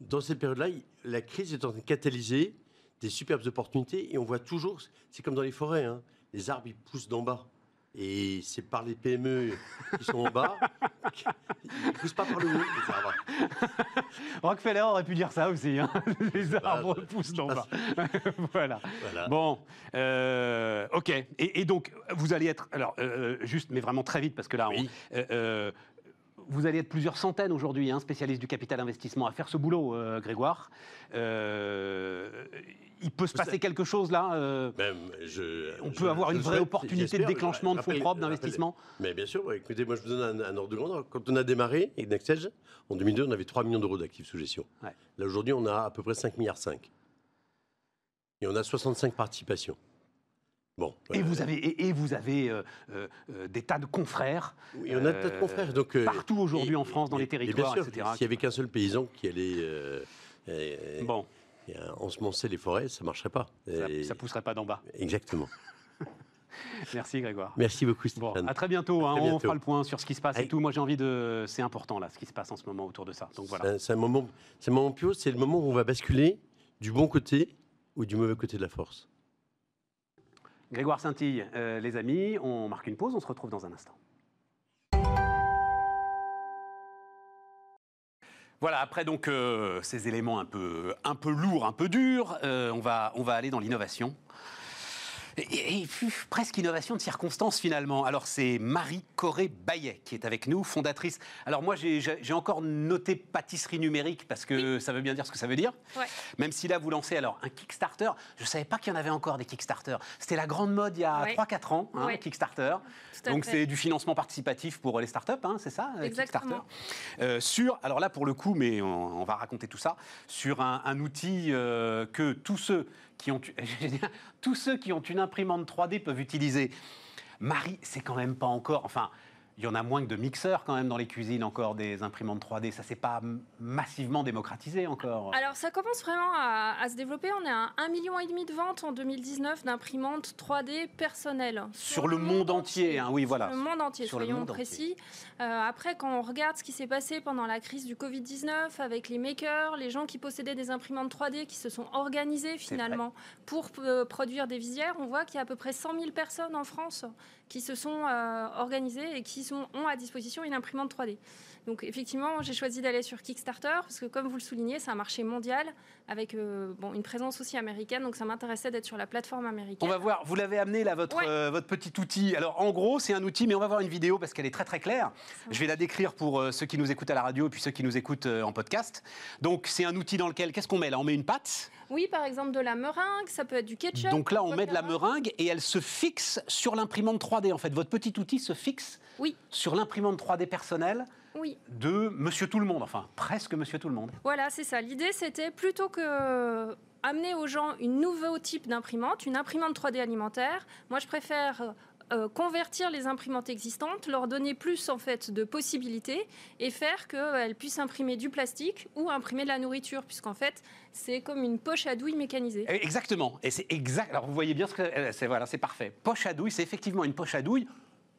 dans cette période-là, la crise est en train de catalyser des superbes opportunités, et on voit toujours, c'est comme dans les forêts, hein, les arbres ils poussent d'en bas. Et c'est par les PME qui sont en bas, ils ne poussent pas par le haut, les arbres. Rockefeller aurait pu dire ça aussi. hein. Les arbres poussent d'en bas. voilà. Voilà. Bon, euh, ok. Et, et donc, vous allez être, alors, euh, juste, mais vraiment très vite, parce que là, on- Oui. euh, euh, vous allez être plusieurs centaines aujourd'hui, hein, spécialistes du capital investissement, à faire ce boulot, euh, Grégoire. Euh, il peut se passer quelque chose là euh, je- On je- peut avoir je une vraie souhaite, opportunité de déclenchement de fonds propres, d'investissement Mais bien sûr, écoutez, moi je vous donne un, un ordre de grandeur. Quand on a démarré avec Nextelge, en 2002, on avait 3 millions d'euros d'actifs sous gestion. Ouais. Là aujourd'hui, on a à peu près 5 milliards 5. Et on a 65 participations. Bon. Et vous avez, et, et vous avez euh, euh, euh, des tas de confrères oui, on a des tas de confrères. Donc, euh, partout aujourd'hui en France, dans et- les et bien territoires, sûr, etc. S'il n'y avait qu'un seul paysan qui allait Bon, ensemencer les forêts, ça ne marcherait pas. ça, Et- ça pousserait pas d'en bas. Exactement. Merci Grégoire. Merci beaucoup, Bon, Stéphane. à très bientôt. hein, À très On bientôt. fera le point sur ce qui se passe et tout. Moi, j'ai envie de. C'est important là, ce qui se passe en ce moment autour de ça. Donc voilà. C'est un- moment, c'est moment pio, c'est le moment où on va basculer du bon côté ou du mauvais côté de la force. Grégoire Saintille, euh, les amis, on marque une pause. On se retrouve dans un instant. Voilà, après donc euh, ces éléments un peu, un peu lourds, un peu durs, euh, on, va, on va aller dans l'innovation. Et, et- pff, presque innovation de circonstance finalement. Alors c'est Marie Corée Bayet qui est avec nous, fondatrice. Alors moi j'ai- encore noté pâtisserie numérique parce que ça veut bien dire ce que ça veut dire. Ouais. Même si là vous lancez alors un Kickstarter, je ne savais pas qu'il y en avait encore des Kickstarter. C'était la grande mode il y a Ouais. 3-4 ans, hein, Ouais. Kickstarter. Donc c'est du financement participatif pour les startups, hein, c'est ça euh, Exactement. Kickstarter Euh, Sur, alors là pour le coup, mais on, on va raconter tout ça, sur un, un outil euh, que tous ceux tous ceux qui ont une imprimante 3D peuvent utiliser. Marie, c'est quand même pas encore, enfin. Il y en a moins que de mixeurs quand même dans les cuisines encore des imprimantes 3D. Ça s'est pas massivement démocratisé encore. Alors ça commence vraiment à, à se développer. On est à 1,5 million et demi de ventes en 2019 d'imprimantes 3D personnelles. Sur le monde entier, hein, oui, voilà. Sur le monde entier, Sur le soyons monde précis. Euh, après, quand on regarde ce qui s'est passé pendant la crise du Covid-19 avec les makers, les gens qui possédaient des imprimantes 3D qui se sont organisés finalement pour euh, produire des visières, on voit qu'il y a à peu près 100 000 personnes en France qui se sont euh, organisées et qui sont, ont à disposition une imprimante 3D. Donc effectivement, j'ai choisi d'aller sur Kickstarter parce que comme vous le soulignez, c'est un marché mondial avec euh, bon, une présence aussi américaine. Donc ça m'intéressait d'être sur la plateforme américaine. On va voir, vous l'avez amené là, votre, Ouais. euh, votre petit outil. Alors en gros, c'est un outil, mais on va voir une vidéo parce qu'elle est très très claire. Je vais la décrire pour euh, ceux qui nous écoutent à la radio et puis ceux qui nous écoutent en podcast. Donc c'est un outil dans lequel, qu'est-ce qu'on met là? On met une pâte. Oui, par exemple de la meringue, ça peut être du ketchup. Donc là, on met de la meringue et elle se fixe sur l'imprimante 3D. En fait, votre petit outil se fixe Oui. sur l'imprimante 3D personnelle Oui, de Monsieur Tout le Monde. Enfin, presque Monsieur Tout le Monde. voilà, c'est ça. L'idée, c'était plutôt que amener aux gens une nouveau type d'imprimante, une imprimante 3D alimentaire. Moi, je préfère euh, convertir les imprimantes existantes, leur donner plus en fait de possibilités et faire qu'elles puissent imprimer du plastique ou imprimer de la nourriture, puisqu'en fait, c'est comme une poche à douille mécanisée. Exactement. Et c'est exact. Alors vous voyez bien ce que euh, c'est. Voilà, c'est parfait. Poche à douille, c'est effectivement une poche à douille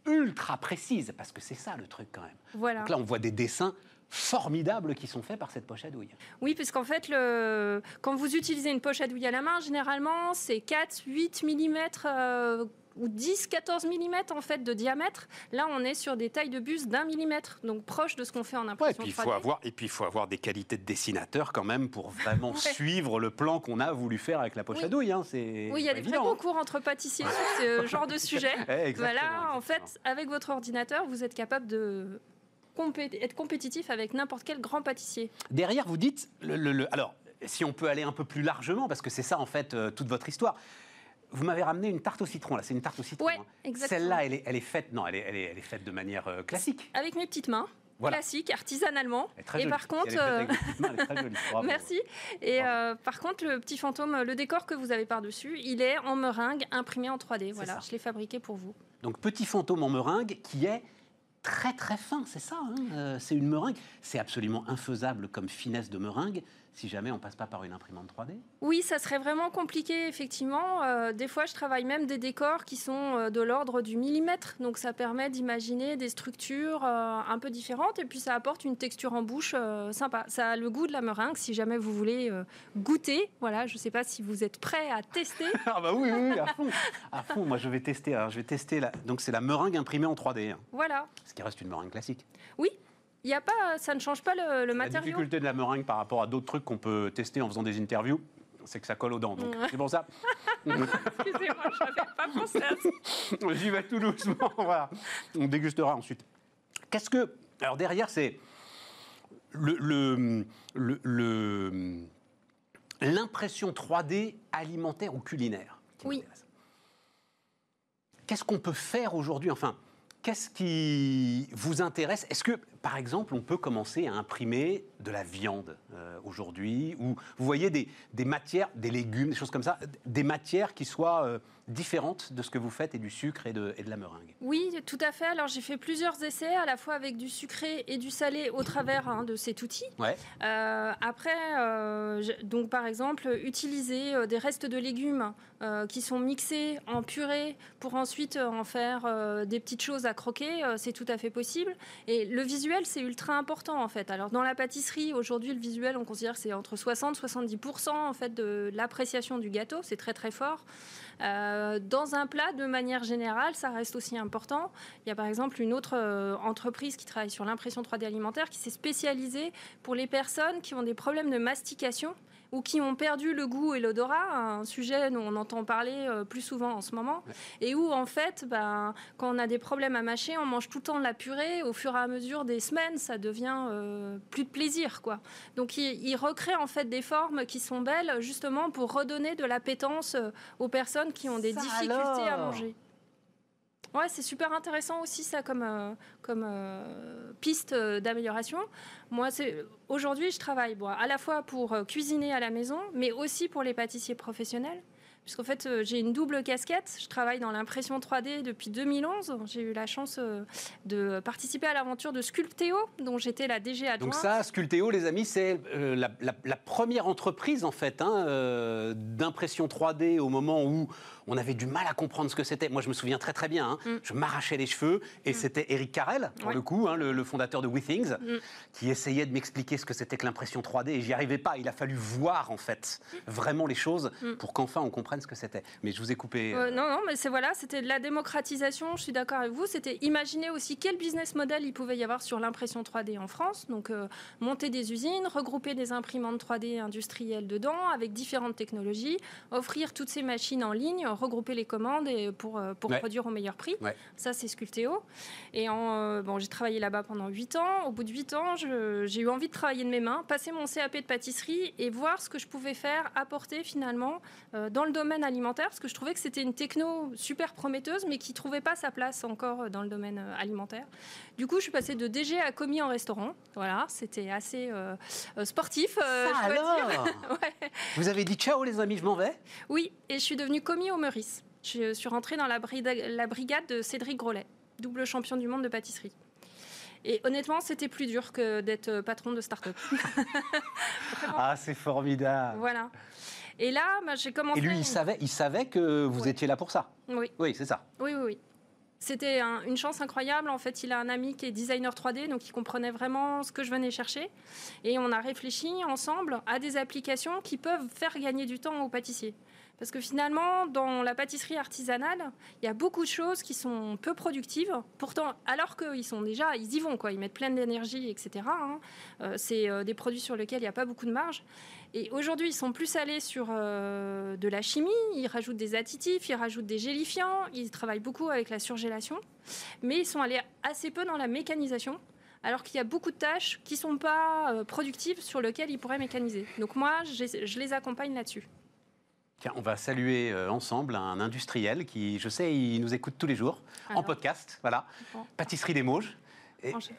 ultra précise parce que c'est ça le truc quand même. Voilà. Donc là, on voit des dessins formidables qui sont faits par cette poche à douille. Oui, puisqu'en fait, le... quand vous utilisez une poche à douille à la main, généralement, c'est 4-8 mm ou 10-14 mm en fait de diamètre. Là, on est sur des tailles de bus d'un millimètre, donc proche de ce qu'on fait en Ouais, et impression puis il 3D. faut avoir et puis il faut avoir des qualités de dessinateur quand même pour vraiment Ouais. suivre le plan qu'on a voulu faire avec la poche Oui. à douille. Hein. C'est Oui, il y a des vrais évident, hein. concours entre pâtissiers sur ce genre de sujet. Eh, Voilà, en fait, avec votre ordinateur, vous êtes capable de compé- être compétitif avec n'importe quel grand pâtissier. Derrière, vous dites, le, le- le- alors, si on peut aller un peu plus largement, parce que c'est ça, en fait, euh, toute votre histoire. Vous m'avez ramené une tarte au citron, là, c'est une tarte au citron. Ouais, hein. exactement. Celle-là, elle est, elle est faite, non, elle est, elle est, elle est faite de manière euh, classique. Avec mes petites mains, Voilà. classique, artisanalement. Elle est très Et jolie. par contre, euh, mains. Bravo. Merci. Et euh, par contre, le petit fantôme, le décor que vous avez par-dessus, il est en meringue imprimé en 3D. Voilà, ça. je l'ai fabriqué pour vous. Donc, petit fantôme en meringue qui est très très fin, c'est ça. hein, euh, c'est une meringue. C'est absolument infaisable comme finesse de meringue si jamais on passe pas par une imprimante 3D. Oui, ça serait vraiment compliqué, effectivement. Euh, des fois, je travaille même des décors qui sont euh, de l'ordre du millimètre. Donc, ça permet d'imaginer des structures euh, un peu différentes. Et puis, ça apporte une texture en bouche euh, sympa. Ça a le goût de la meringue, si jamais vous voulez goûter. Voilà, je ne sais pas si vous êtes prêt à tester. Ah bah oui, oui, oui, à fond. À fond, moi je vais tester. Alors, je vais tester la... Donc c'est la meringue imprimée en 3D, hein, voilà. ce qui reste une meringue classique. Il y a pas, ça ne change pas le, le La matériau. difficulté de la meringue par rapport à d'autres trucs qu'on peut tester en faisant des interviews, c'est que ça colle aux dents. Donc c'est pour ça. Excusez-moi, je n'avais pas pensé à ça. J'y vais tout doucement. Voilà. On dégustera ensuite. Qu'est-ce que. Alors derrière, c'est. Le. le- le- le- L'impression 3D alimentaire ou culinaire. Oui. Qu'est-ce qu'on peut faire aujourd'hui? Enfin, qu'est-ce qui vous intéresse? Est-ce que, par exemple, on peut commencer à imprimer de la viande euh, aujourd'hui Ou vous voyez des, des matières, des légumes, des choses comme ça, des matières qui soient euh, différentes de ce que vous faites et du sucre et de, et de la meringue Oui, tout à fait. Alors j'ai fait plusieurs essais, à la fois avec du sucré et du salé au travers hein, de cet outil. Ouais. Euh, après, donc par exemple, utiliser des restes de légumes qui sont mixés en purée pour ensuite en faire des petites choses à croquer, c'est tout à fait possible. Et le visuel, c'est ultra important en fait. Alors dans la pâtisserie, aujourd'hui, le visuel, on considère que c'est entre 60 70% en fait de l'appréciation du gâteau. C'est très très fort. Euh, dans un plat, de manière générale, ça reste aussi important. Il y a par exemple une autre euh, entreprise qui travaille sur l'impression 3D alimentaire qui s'est spécialisée pour les personnes qui ont des problèmes de mastication ou qui ont perdu le goût et l'odorat, un sujet dont on entend parler euh, plus souvent en ce moment, et où en fait, ben, quand on a des problèmes à mâcher, on mange tout le temps de la purée, au fur et à mesure des semaines, ça devient euh, plus de plaisir. quoi. Donc il, il recrée en fait des formes qui sont belles, justement pour redonner de l'appétence aux personnes qui ont des Ça difficultés à manger. Ouais, c'est super intéressant aussi ça comme, euh, comme euh, piste euh, d'amélioration. Moi, c'est aujourd'hui, je travaille bon, à la fois pour cuisiner à la maison, mais aussi pour les pâtissiers professionnels. Puisqu'en fait, euh, j'ai une double casquette. Je travaille dans l'impression 3D depuis 2011. J'ai eu la chance euh, de participer à l'aventure de Sculpteo, dont j'étais la DG adjointe. Donc ça, Sculteo, les amis, c'est euh, la, première entreprise en fait hein, d'impression 3D au moment où on avait du mal à comprendre ce que c'était. Moi, je me souviens très très bien. hein, Mm. Je m'arrachais les cheveux et c'était Eric Carrel, pour Ouais. le coup, hein, le, le fondateur de WeThings, Mm. qui essayait de m'expliquer ce que c'était que l'impression 3D et j'y arrivais pas. Il a fallu voir en fait vraiment les choses Mm. pour qu'enfin on comprenne ce que c'était. Mais je vous ai coupé. Euh, euh, non, non, mais c'est voilà, c'était de la démocratisation. Je suis d'accord avec vous. C'était imaginer aussi quel business model il pouvait y avoir sur l'impression 3D en France. Donc euh, monter des usines, regrouper des imprimantes 3D industrielles dedans avec différentes technologies, offrir toutes ces machines en ligne, regrouper les commandes et pour euh, pour Ouais. produire au meilleur prix. Ouais. Ça, c'est Sculteo. Et en, euh, bon, j'ai travaillé là-bas pendant 8 ans. Au bout de 8 ans, je- j'ai eu envie de travailler de mes mains, passer mon CAP de pâtisserie et voir ce que je pouvais faire, apporter finalement euh, dans le domaine alimentaire, parce que je trouvais que c'était une techno super prometteuse, mais qui trouvait pas sa place encore dans le domaine alimentaire. Du coup, je suis passée de DG à commis en restaurant. Voilà, c'était assez euh, sportif. euh, Ça je dois dire. alors Ouais. Vous avez dit ciao les amis, je m'en vais? Oui, et je suis devenue commis au Meurice. Je suis rentrée dans la, brigade de Cédric Grolet, double champion du monde de pâtisserie. Et honnêtement, c'était plus dur que d'être euh, patron de start-up. Ah, c'est formidable. voilà. Et là, bah, j'ai commencé. Et lui, il savait, il savait que vous Ouais. étiez là pour ça. Oui. Oui, c'est ça. Oui, oui, oui. C'était un- une chance incroyable. En fait, il a un ami qui est designer 3D, donc il comprenait vraiment ce que je venais chercher. Et on a réfléchi ensemble à des applications qui peuvent faire gagner du temps aux pâtissiers. Parce que finalement, dans la pâtisserie artisanale, il y a beaucoup de choses qui sont peu productives. Pourtant, alors qu'ils sont déjà, ils y vont, quoi. Ils mettent plein d'énergie, etc. hein. Euh, c'est euh, des produits sur lesquels il n'y a pas beaucoup de marge. Et aujourd'hui, ils sont plus allés sur euh, de la chimie. Ils rajoutent des additifs, ils rajoutent des gélifiants. Ils travaillent beaucoup avec la surgélation. Mais ils sont allés assez peu dans la mécanisation alors qu'il y a beaucoup de tâches qui ne sont pas productives sur lesquelles ils pourraient mécaniser. Donc moi, je les accompagne là-dessus. Tiens, on va saluer euh, ensemble un industriel qui, je sais, il nous écoute tous les jours en podcast. Voilà, Bon. Pâtisserie des Mauges.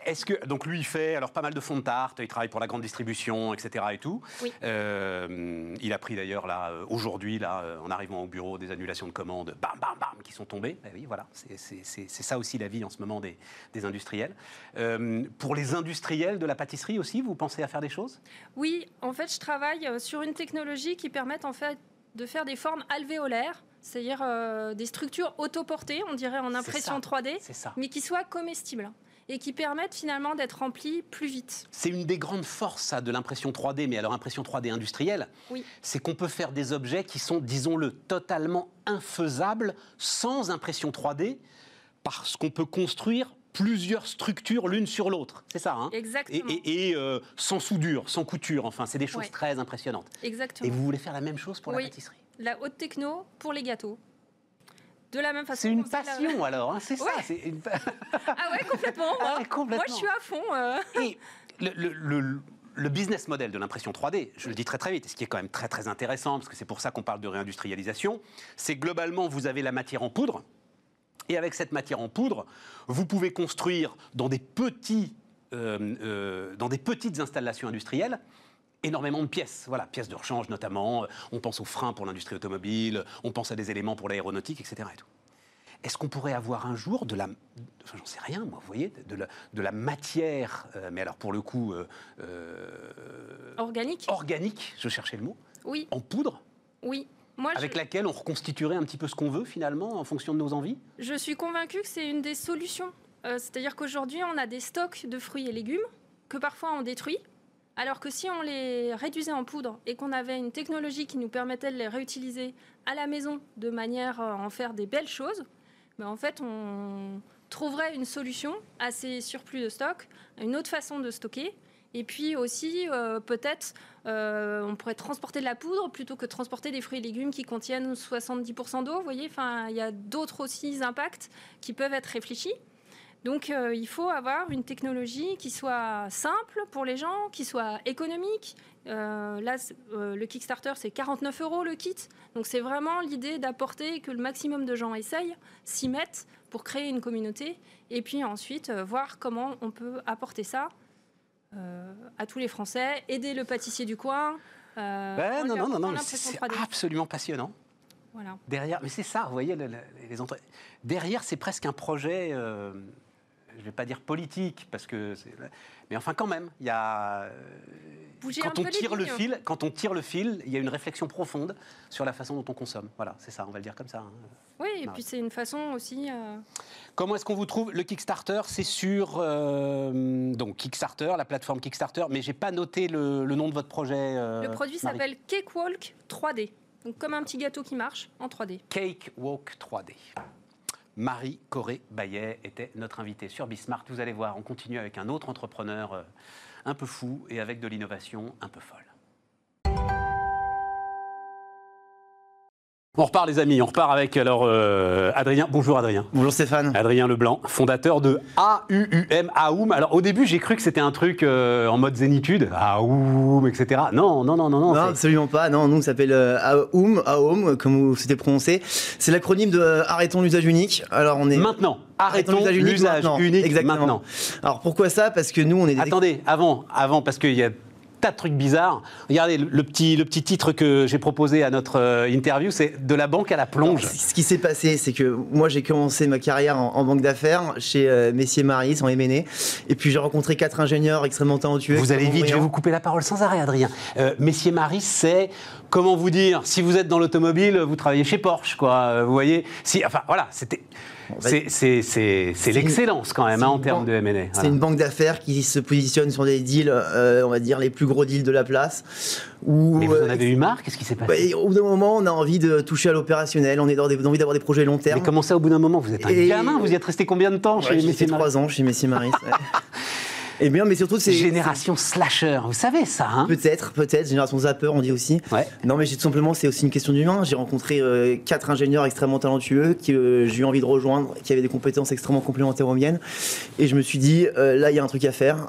Est-ce que donc lui il fait alors pas mal de fonds de tarte, il travaille pour la grande distribution, etc. et tout. Oui. Euh, il a pris d'ailleurs là euh, aujourd'hui là en arrivant au bureau des annulations de commandes, bam bam bam qui sont tombées. Ben oui voilà, c'est- ça aussi la vie en ce moment des, des industriels. Euh, pour les industriels de la pâtisserie aussi, vous pensez à faire des choses? Oui, en fait, je travaille sur une technologie qui permet en fait de faire des formes alvéolaires, c'est-à-dire euh, des structures autoportées, on dirait en impression ça. 3D, C'est ça. mais qui soient comestibles et qui permettent finalement d'être remplies plus vite. C'est une des grandes forces ça, de l'impression 3D, mais alors impression 3D industrielle, Oui. c'est qu'on peut faire des objets qui sont, disons-le, totalement infaisables sans impression 3D, parce qu'on peut construire plusieurs structures l'une sur l'autre. C'est ça, hein Et, Exactement. et- et, euh, sans soudure, sans couture, enfin, c'est des choses Ouais. très impressionnantes. Exactement. Et vous voulez faire la même chose pour Oui. la pâtisserie La haute techno pour les gâteaux. De la même façon. C'est une fait la- passion alors, hein, c'est ça. Ouais. une- Ah ouais, complètement. Ah ouais, complètement. Moi, je suis à fond. euh. Et le, le- le- le business model de l'impression 3D, je le dis très très vite, et ce qui est quand même très très intéressant, parce que c'est pour ça qu'on parle de réindustrialisation, c'est globalement vous avez la matière en poudre, et avec cette matière en poudre, vous pouvez construire dans des, petits, euh, euh, dans des petites installations industrielles énormément de pièces, voilà, pièces de rechange notamment, on pense aux freins pour l'industrie automobile, on pense à des éléments pour l'aéronautique, etc. et tout. Est-ce qu'on pourrait avoir un jour de la, enfin, j'en sais rien, moi, vous voyez, de la, de la matière, euh, mais alors pour le coup euh, euh, Organique? organique, je cherchais le mot, Oui, en poudre, oui. Moi, avec je, laquelle on reconstituerait un petit peu ce qu'on veut finalement en fonction de nos envies? Je suis convaincue que c'est une des solutions. Euh, C'est-à-dire qu'aujourd'hui, on a des stocks de fruits et légumes que parfois on détruit. Alors que si on les réduisait en poudre et qu'on avait une technologie qui nous permettait de les réutiliser à la maison de manière à en faire des belles choses, mais en fait, on trouverait une solution à ces surplus de stock, une autre façon de stocker. Et puis aussi, euh, peut-être, euh, on pourrait transporter de la poudre plutôt que transporter des fruits et légumes qui contiennent 70% d'eau. Vous voyez, enfin, il y a d'autres aussi impacts qui peuvent être réfléchis. Donc, euh, il faut avoir une technologie qui soit simple pour les gens, qui soit économique. Là, le Kickstarter, c'est 49 euros le kit. Donc, c'est vraiment l'idée d'apporter que le maximum de gens essayent, s'y mettent pour créer une communauté. Et puis ensuite, voir comment on peut apporter ça à tous les Français, aider le pâtissier du coin. euh, Ben, en non, non, non, non, c'est 3D. absolument passionnant. Voilà. Derrière, mais c'est ça, vous voyez, le- le- les entre... derrière, c'est presque un projet, euh, je ne vais pas dire politique, parce que, mais enfin quand même, il y a, euh, quand on tire le fil, quand on tire le fil, il y a une réflexion profonde sur la façon dont on consomme. Voilà, c'est ça, on va le dire comme ça. hein. Oui, et puis c'est une façon aussi. euh, Comment est-ce qu'on vous trouve Le Kickstarter, c'est sur euh, donc Kickstarter, la plateforme Kickstarter, mais j'ai pas noté le, le nom de votre projet. euh, le produit s'appelle Cakewalk 3D. Donc comme un petit gâteau qui marche en 3D. Cake Walk 3D. Marie Corée Bayet était notre invitée sur Bismart. Vous allez voir, on continue avec un autre entrepreneur euh, un peu fou et avec de l'innovation un peu folle. On repart les amis, on repart avec alors euh, Adrien. Bonjour Adrien. Bonjour Stéphane. Adrien Leblanc, fondateur de AUUM, AUM. Alors au début j'ai cru que c'était un truc euh, en mode zénitude, AUM, etc. Non, non, non, non, non. Non, absolument pas. Non, nous, ça s'appelle euh, AOM, AOM, comme vous c'était prononcé. C'est l'acronyme de euh, Arrêtons l'usage unique. Alors, on est. Maintenant, arrêtons l'usage unique maintenant. unique Exactement. maintenant. Alors, pourquoi ça? Parce que nous, on est des. Attendez, avant, avant, parce qu'il y a tas de trucs bizarres. Regardez, le, le petit, le petit titre que j'ai proposé à notre euh, interview, c'est De la banque à la plonge. Ce qui s'est passé, c'est que moi, j'ai commencé ma carrière en, en banque d'affaires chez euh, Messier Maris en M&A. Et puis, j'ai rencontré quatre ingénieurs extrêmement talentueux. Vous allez vite, je vais vous couper la parole sans arrêt, Adrien. Euh, Messier Marie, c'est comment vous dire Si vous êtes dans l'automobile, vous travaillez chez Porsche, quoi. Vous voyez si, Enfin, voilà, c'était. C'est l'excellence quand même hein, en termes de M&A. C'est une banque d'affaires qui se positionne sur des deals, euh, on va dire les plus gros deals de la place. Où, Mais vous en euh, avez eu marre? Qu'est-ce qui s'est passé? bah, au bout d'un moment, on a envie de toucher à l'opérationnel, on a envie d'avoir des projets long terme. Mais comment ça, au bout d'un moment Vous êtes un Et- gamin, vous y êtes resté combien de temps Ouais, chez Messier Maris trois ans chez Messi Maris. Et bien, mais surtout, c'est Génération slasher, vous savez ça, hein? Peut-être, peut-être, génération zapper, on dit aussi. Ouais. Non, mais tout simplement, c'est aussi une question d'humain. J'ai rencontré euh, quatre ingénieurs extrêmement talentueux que euh, j'ai eu envie de rejoindre, qui avaient des compétences extrêmement complémentaires aux miennes. Et je me suis dit, euh, là, il y a un truc à faire.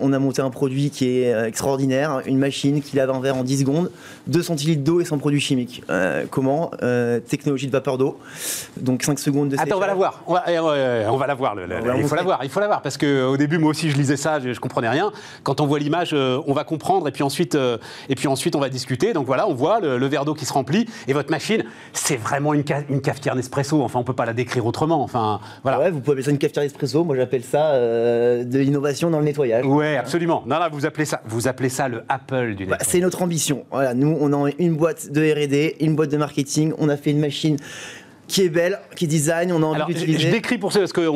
On a monté un produit qui est extraordinaire, une machine qui lave un verre en 10 secondes, 2 centilitres d'eau et sans produit chimique. Euh, comment Euh, Technologie de vapeur d'eau. Donc 5 secondes de Attends, on va la séchage. voir. On va, eh, on va la voir. le- le- On va il faut la voir. Il faut la voir parce que au début, moi aussi, je lisais ça, je, je comprenais rien. Quand on voit l'image, euh, on va comprendre et puis ensuite, et puis ensuite, on va discuter. Donc voilà, on voit le, le verre d'eau qui se remplit et votre machine, c'est vraiment une, ca- une cafetière Nespresso. Enfin, on peut pas la décrire autrement. Enfin, voilà. Ouais, vous pouvez appeler ça une cafetière espresso. Moi, j'appelle ça de l'innovation dans le nettoyage. Ouais, absolument. Non, non, vous appelez ça, vous appelez ça le Apple du Bah, net. c'est notre ambition. Voilà, nous, on a une boîte de R&D, une boîte de marketing. On a fait une machine qui est belle, qui design. On a envie Alors, je, je d'utiliser. décris pour ça parce qu'il y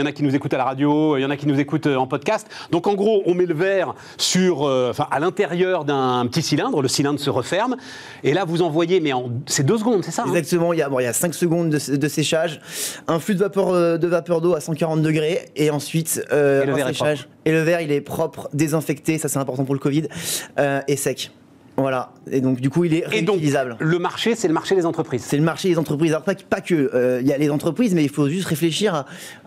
en a qui nous écoutent à la radio, il y en a qui nous écoutent euh, en podcast. Donc en gros, on met le verre sur, euh, enfin, à l'intérieur d'un petit cylindre, le cylindre se referme, et là vous envoyez, mais en, c'est deux secondes, c'est ça hein? Exactement, il y, a, bon, il y a 5 secondes de, de séchage, un flux de vapeur euh, de vapeur d'eau à 140 degrés et ensuite euh, Et le un verre est séchage. Et le verre, il est propre, désinfecté, ça c'est important pour le Covid, euh, et sec. Voilà, et donc du coup, il est Et donc, réutilisable. le marché, c'est le marché des entreprises. C'est le marché des entreprises. Alors pas, pas que, euh, il y a les entreprises, mais il faut juste réfléchir à,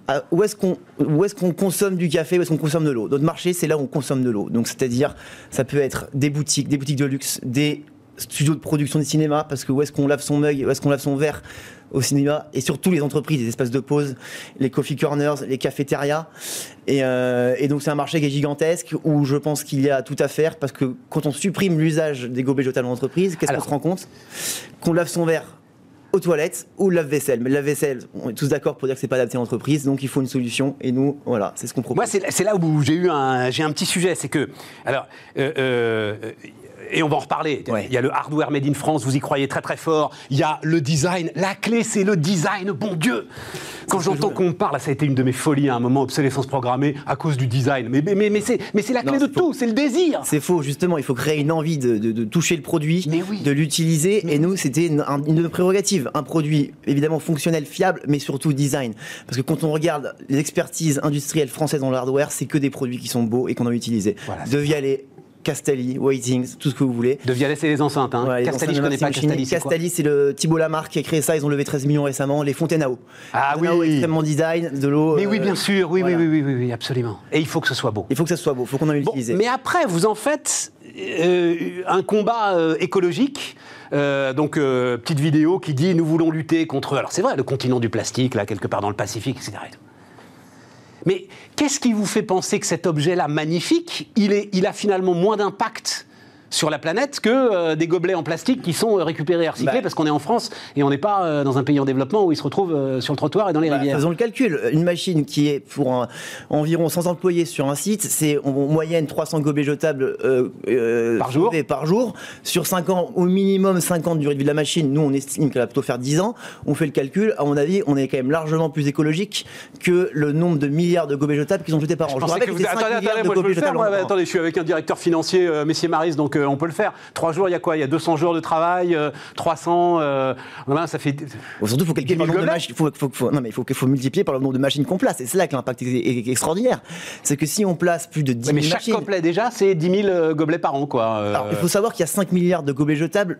à où est-ce qu'on où est-ce qu'on consomme du café, où est-ce qu'on consomme de l'eau. Notre marché, c'est là où on consomme de l'eau. Donc c'est-à-dire, ça peut être des boutiques, des boutiques de luxe, des studios de production de cinéma, parce que où est-ce qu'on lave son mug, où est-ce qu'on lave son verre au cinéma, et surtout les entreprises, les espaces de pause, les coffee corners, les cafétérias. Et, euh, et donc c'est un marché qui est gigantesque où je pense qu'il y a tout à faire parce que quand on supprime l'usage des gobelets jetables en entreprise, qu'est-ce qu'on se rend compte? Qu'on lave son verre aux toilettes ou le lave-vaisselle. Mais le lave-vaisselle, on est tous d'accord pour dire que c'est pas adapté à l'entreprise, donc il faut une solution. Et nous, voilà, c'est ce qu'on propose. Moi, c'est c'est là où j'ai eu un, j'ai un petit sujet, c'est que, alors, euh, euh, et on va en reparler. Ouais. Il y a le hardware made in France, vous y croyez très très fort. Il y a le design. La clé, c'est le design, bon Dieu. Quand j'entends qu'on me parle, ça a été une de mes folies à un moment, obsolescence programmée, à cause du design. Mais, mais, mais, mais c'est mais c'est la Non, clé de tout, c'est le désir. C'est faux, justement, il faut créer une envie de, de- de toucher le produit, Mais oui. de l'utiliser. Et nous, c'était une, un- une de nos prérogatives. Un produit évidemment fonctionnel, fiable, mais surtout design. Parce que quand on regarde les expertises industrielles françaises dans le hardware, c'est que des produits qui sont beaux et qu'on a utilisés. Voilà, Vialet, Castelli, Waitings, tout ce que vous voulez. De Vialet, c'est les enceintes. Hein. Ouais, Castelli, je anciens connais pas Castelli. Castelli, c'est le Thibault Lamarck qui a créé ça. Ils ont levé 13 millions récemment. Les Fontainao. Ah Fontainao, oui. extrêmement design, de l'eau. Mais oui, euh, bien sûr, oui, voilà. oui, oui, oui, oui, oui, absolument. Et il faut que ce soit beau. Il faut que ça soit beau, il faut qu'on en Bon, utilise. mais après, vous en faites euh, un combat euh, écologique. Euh, donc, petite vidéo qui dit nous voulons lutter contre. Alors, c'est vrai, le continent du plastique, là, quelque part dans le Pacifique, etc. Mais qu'est-ce qui vous fait penser que cet objet-là, magnifique, il a finalement moins d'impact sur la planète que euh, des gobelets en plastique qui sont euh, récupérés et recyclés Bah. parce qu'on est en France et on n'est pas euh, dans un pays en développement où ils se retrouvent euh, sur le trottoir et dans les Bah, rivières. faisons le calcul. Une machine qui est pour un- environ 100 employés sur un site, c'est en moyenne 300 gobelets jetables Par jour. par jour. Sur 5 ans, au minimum 50 durée de vie de la machine. Nous, on estime qu'elle va plutôt faire 10 ans. On fait le calcul. À mon avis, on est quand même largement plus écologique que le nombre de milliards de gobelets jetables qu'ils ont jetés par an. Je que vous... 5 Attendez, attendez, de moi je faire. moi, an. attendez, je suis avec un directeur financier, Messier Maris, donc euh, on peut le faire. Trois jours, il y a quoi? Il y a 200 jours de travail, euh, 300. euh, voilà, ça fait. Surtout, il faut calculer 10 000 par le nombre de gobelets. machines. Faut, faut- faut- non, mais il faut, faut multiplier par le nombre de machines qu'on place. Et c'est là que l'impact est, extraordinaire. C'est que si on place plus de 10 Ouais, 000 mais chaque machines. copelet, déjà, c'est 10 000 euh, gobelets par an, quoi. euh, Alors, il faut savoir qu'il y a 5 milliards de gobelets jetables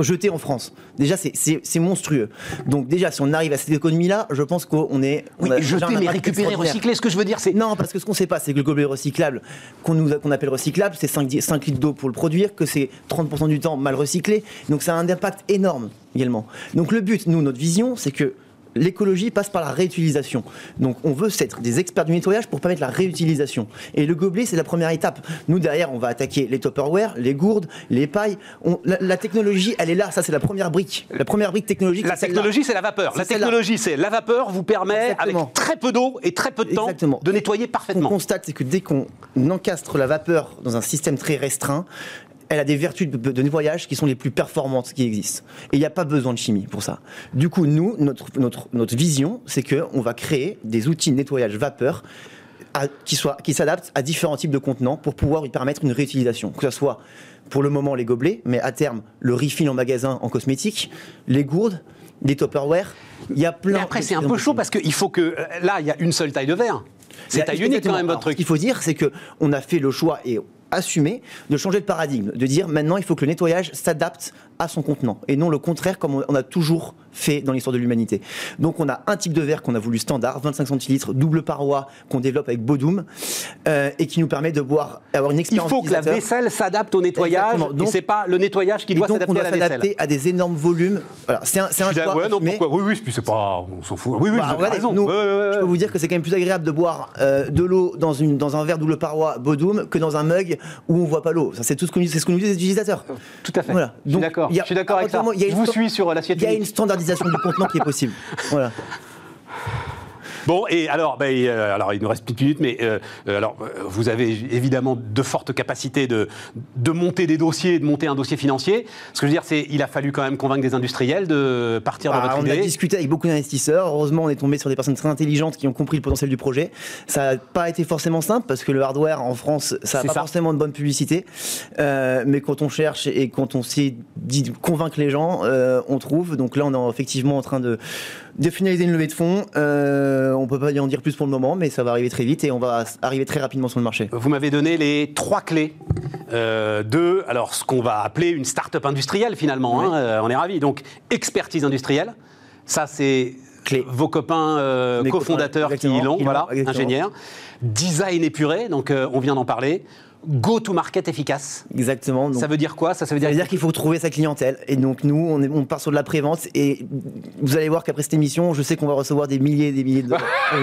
jetés en France. Déjà, c'est- monstrueux. Donc, déjà, si on arrive à cette économie-là, je pense qu'on est. Oui, on déjà jeter, mais récupérer, recycler. Ce que je veux dire, c'est. Non, parce que ce qu'on ne sait pas, c'est que le gobelet recyclable, qu'on appelle recyclable, c'est 5, di- 5 litres d'eau pour le produire, que c'est 30% du temps mal recyclé. Donc ça a un impact énorme également. Donc le but, nous, notre vision, c'est que l'écologie passe par la réutilisation. Donc on veut être des experts du nettoyage pour permettre la réutilisation. Et le gobelet, c'est la première étape. Nous, derrière, on va attaquer les tupperware, les gourdes, les pailles. On- la, la technologie, elle est là. Ça, c'est la première brique. La première brique technologique. La technologie, c'est la vapeur. La technologie, c'est la vapeur vous permet, Exactement. avec très peu d'eau et très peu de temps, Exactement. de nettoyer qu'on parfaitement. constate, c'est que dès qu'on encastre la vapeur dans un système très restreint, elle a des vertus de, de nettoyage qui sont les plus performantes qui existent. Et il n'y a pas besoin de chimie pour ça. Du coup, nous, notre, notre, notre vision, c'est qu'on va créer des outils de nettoyage vapeur à- qui, qui s'adaptent à différents types de contenants pour pouvoir lui permettre une réutilisation. Que ce soit pour le moment les gobelets, mais à terme le refill en magasin en cosmétique, les gourdes, les Tupperware. Il y a plein. Mais après, c'est un peu chaud parce qu'il faut que. euh, Là, il y a une seule taille de verre. C'est a- taille unique quand même, votre truc. Ce qu'il faut dire, c'est que on a fait le choix et assumé de changer de paradigme, de dire maintenant il faut que le nettoyage s'adapte à son contenant et non le contraire comme on- on a toujours fait dans l'histoire de l'humanité. Donc on a un type de verre qu'on a voulu standard, 25 centilitres, double paroi qu'on développe avec Bodum euh, et qui nous permet de boire, avoir une Il expérience faut que la vaisselle s'adapte au nettoyage. Exactement. Donc- c'est pas le nettoyage qui doit on s'adapter doit à la vaisselle. s'adapter à des énormes volumes. Voilà, c'est un, c'est un choix. Ouais, non, pourquoi Oui, oui, puis c'est pas. On s'en fout. Oui, oui, Bah, vous avez regardez, raison. nous, Ouais, ouais, ouais. Je peux vous dire que c'est quand même plus agréable de boire euh, de l'eau dans, une, dans un verre double paroi Bodum que dans un mug où on voit pas l'eau. Ça, c'est tout ce que nous, c'est ce que nous disent les utilisateurs. Tout à fait. Voilà. Je suis Donc, d'accord. Je suis d'accord avec ça. Je vous suis sur l'assiette Il y a une standardisation du contenant qui est possible. Voilà. Bon, et alors, ben, euh, alors, il nous reste petite minute, mais euh, euh, alors, euh, vous avez évidemment de fortes capacités de, de monter des dossiers, de monter un dossier financier. Ce que je veux dire, c'est il a fallu quand même convaincre des industriels de partir dans Bah, votre on a idée. discuté avec beaucoup d'investisseurs. Heureusement, on est tombé sur des personnes très intelligentes qui ont compris le potentiel du projet. Ça n'a pas été forcément simple parce que le hardware en France, ça n'a pas ça. forcément de bonne publicité. Euh, mais quand on cherche et quand on sait convaincre les gens, on trouve. Donc là, on est effectivement en train de, de finaliser une levée de fonds. Euh, on peut pas y en dire plus pour le moment, mais ça va arriver très vite et on va arriver très rapidement sur le marché. Vous m'avez donné les trois clés euh, de alors ce qu'on va appeler une start-up industrielle finalement. hein, euh, on est ravis. Donc expertise industrielle, ça c'est Clé. vos copains cofondateurs copains, qui l'ont, voilà, ingénieurs. Design épuré, donc on vient d'en parler. Go to market efficace. Exactement. Ça veut dire quoi? Ça, ça veut dire qu'il faut trouver sa clientèle. Et donc, nous, on, est- on part sur de la prévente. Et vous allez voir qu'après cette émission, je sais qu'on va recevoir des milliers et des milliers de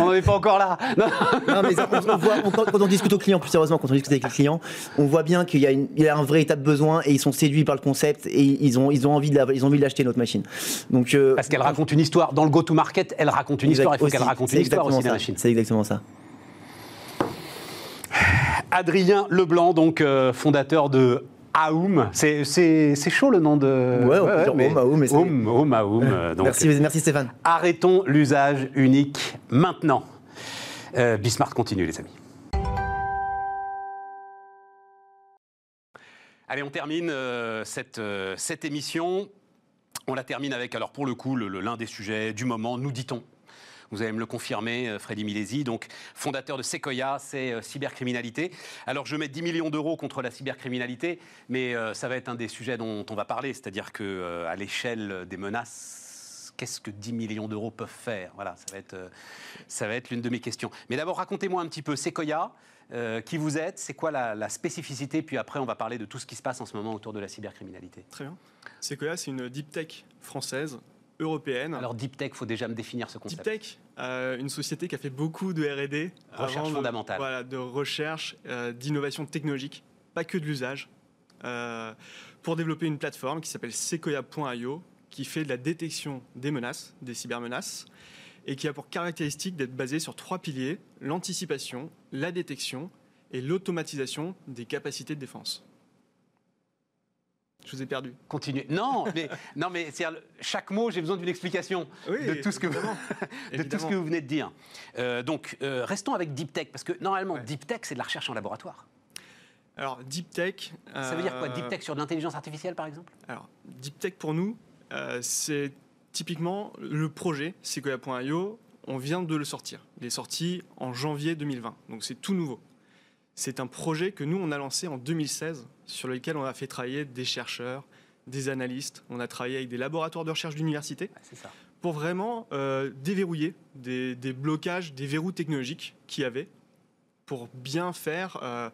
on n'en est pas encore là. Non. Non, mais on, on voit, on- quand, on discute aux clients, plus sérieusement, quand on discute avec les clients, on voit bien qu'il y, a y un véritable besoin et ils sont séduits par le concept et ils ont, ils ont envie de l'acheter, notre machine. Donc, euh, Parce qu'elle raconte une histoire. Dans le go to market, elle raconte une histoire. Il faut qu'elle raconte une histoire aussi, la machine. C'est exactement ça. Adrien Leblanc, donc euh, fondateur de Aoum. C'est, chaud le nom de. Ouais, on peut dire Aoum, Aoum, Aoum, Aoum, Aoum, euh, donc, merci, merci Stéphane. Arrêtons l'usage unique maintenant. Euh, Bismarck continue, les amis. Allez, on termine euh, cette, euh, cette émission. On la termine avec, alors pour le coup, l'un des sujets du moment, nous dit-on. Vous allez me le confirmer, euh, Freddy Milesi, donc fondateur de Sequoia, c'est euh, cybercriminalité. Alors je mets 10 millions d'euros contre la cybercriminalité, mais euh, ça va être un des sujets dont on va parler, c'est-à-dire que à l'échelle des menaces, qu'est-ce que 10 millions d'euros peuvent faire? Voilà, ça va être, ça va être l'une de mes questions. Mais d'abord, racontez-moi un petit peu Sequoia, qui vous êtes, c'est quoi la, la spécificité, puis après on va parler de tout ce qui se passe en ce moment autour de la cybercriminalité. Très bien. Sequoia, c'est une deep tech française, européenne. Alors Deep Tech, faut déjà me définir ce deep concept. tech, euh, une société qui a fait beaucoup de R&D, Recherche de- fondamentale. voilà, de recherche, euh, d'innovation technologique, pas que de l'usage, euh, pour développer une plateforme qui s'appelle Sequoia.io, qui fait de la détection des menaces, des cybermenaces, et qui a pour caractéristique d'être basée sur trois piliers l'anticipation, la détection et l'automatisation des capacités de défense. Je vous ai perdu. Continuez. Non, mais, non, mais chaque mot, j'ai besoin d'une explication Oui, de, tout ce que vous, de tout ce que vous venez de dire. Euh, donc, euh, restons avec Deep Tech, parce que normalement, Ouais. Deep Tech, c'est de la recherche en laboratoire. Alors, deep tech. Ça veut dire quoi euh, Deep Tech sur de l'intelligence artificielle, par exemple? Alors, deep tech pour nous, c'est typiquement le projet Sequoia.io. On vient de le sortir. Il est sorti en janvier 2020, donc c'est tout nouveau. C'est un projet que nous, on a lancé en 2016, sur lequel on a fait travailler des chercheurs, des analystes. On a travaillé avec des laboratoires de recherche d'université Ouais, pour vraiment euh, déverrouiller des, des blocages, des verrous technologiques qu'il y avait pour bien faire euh,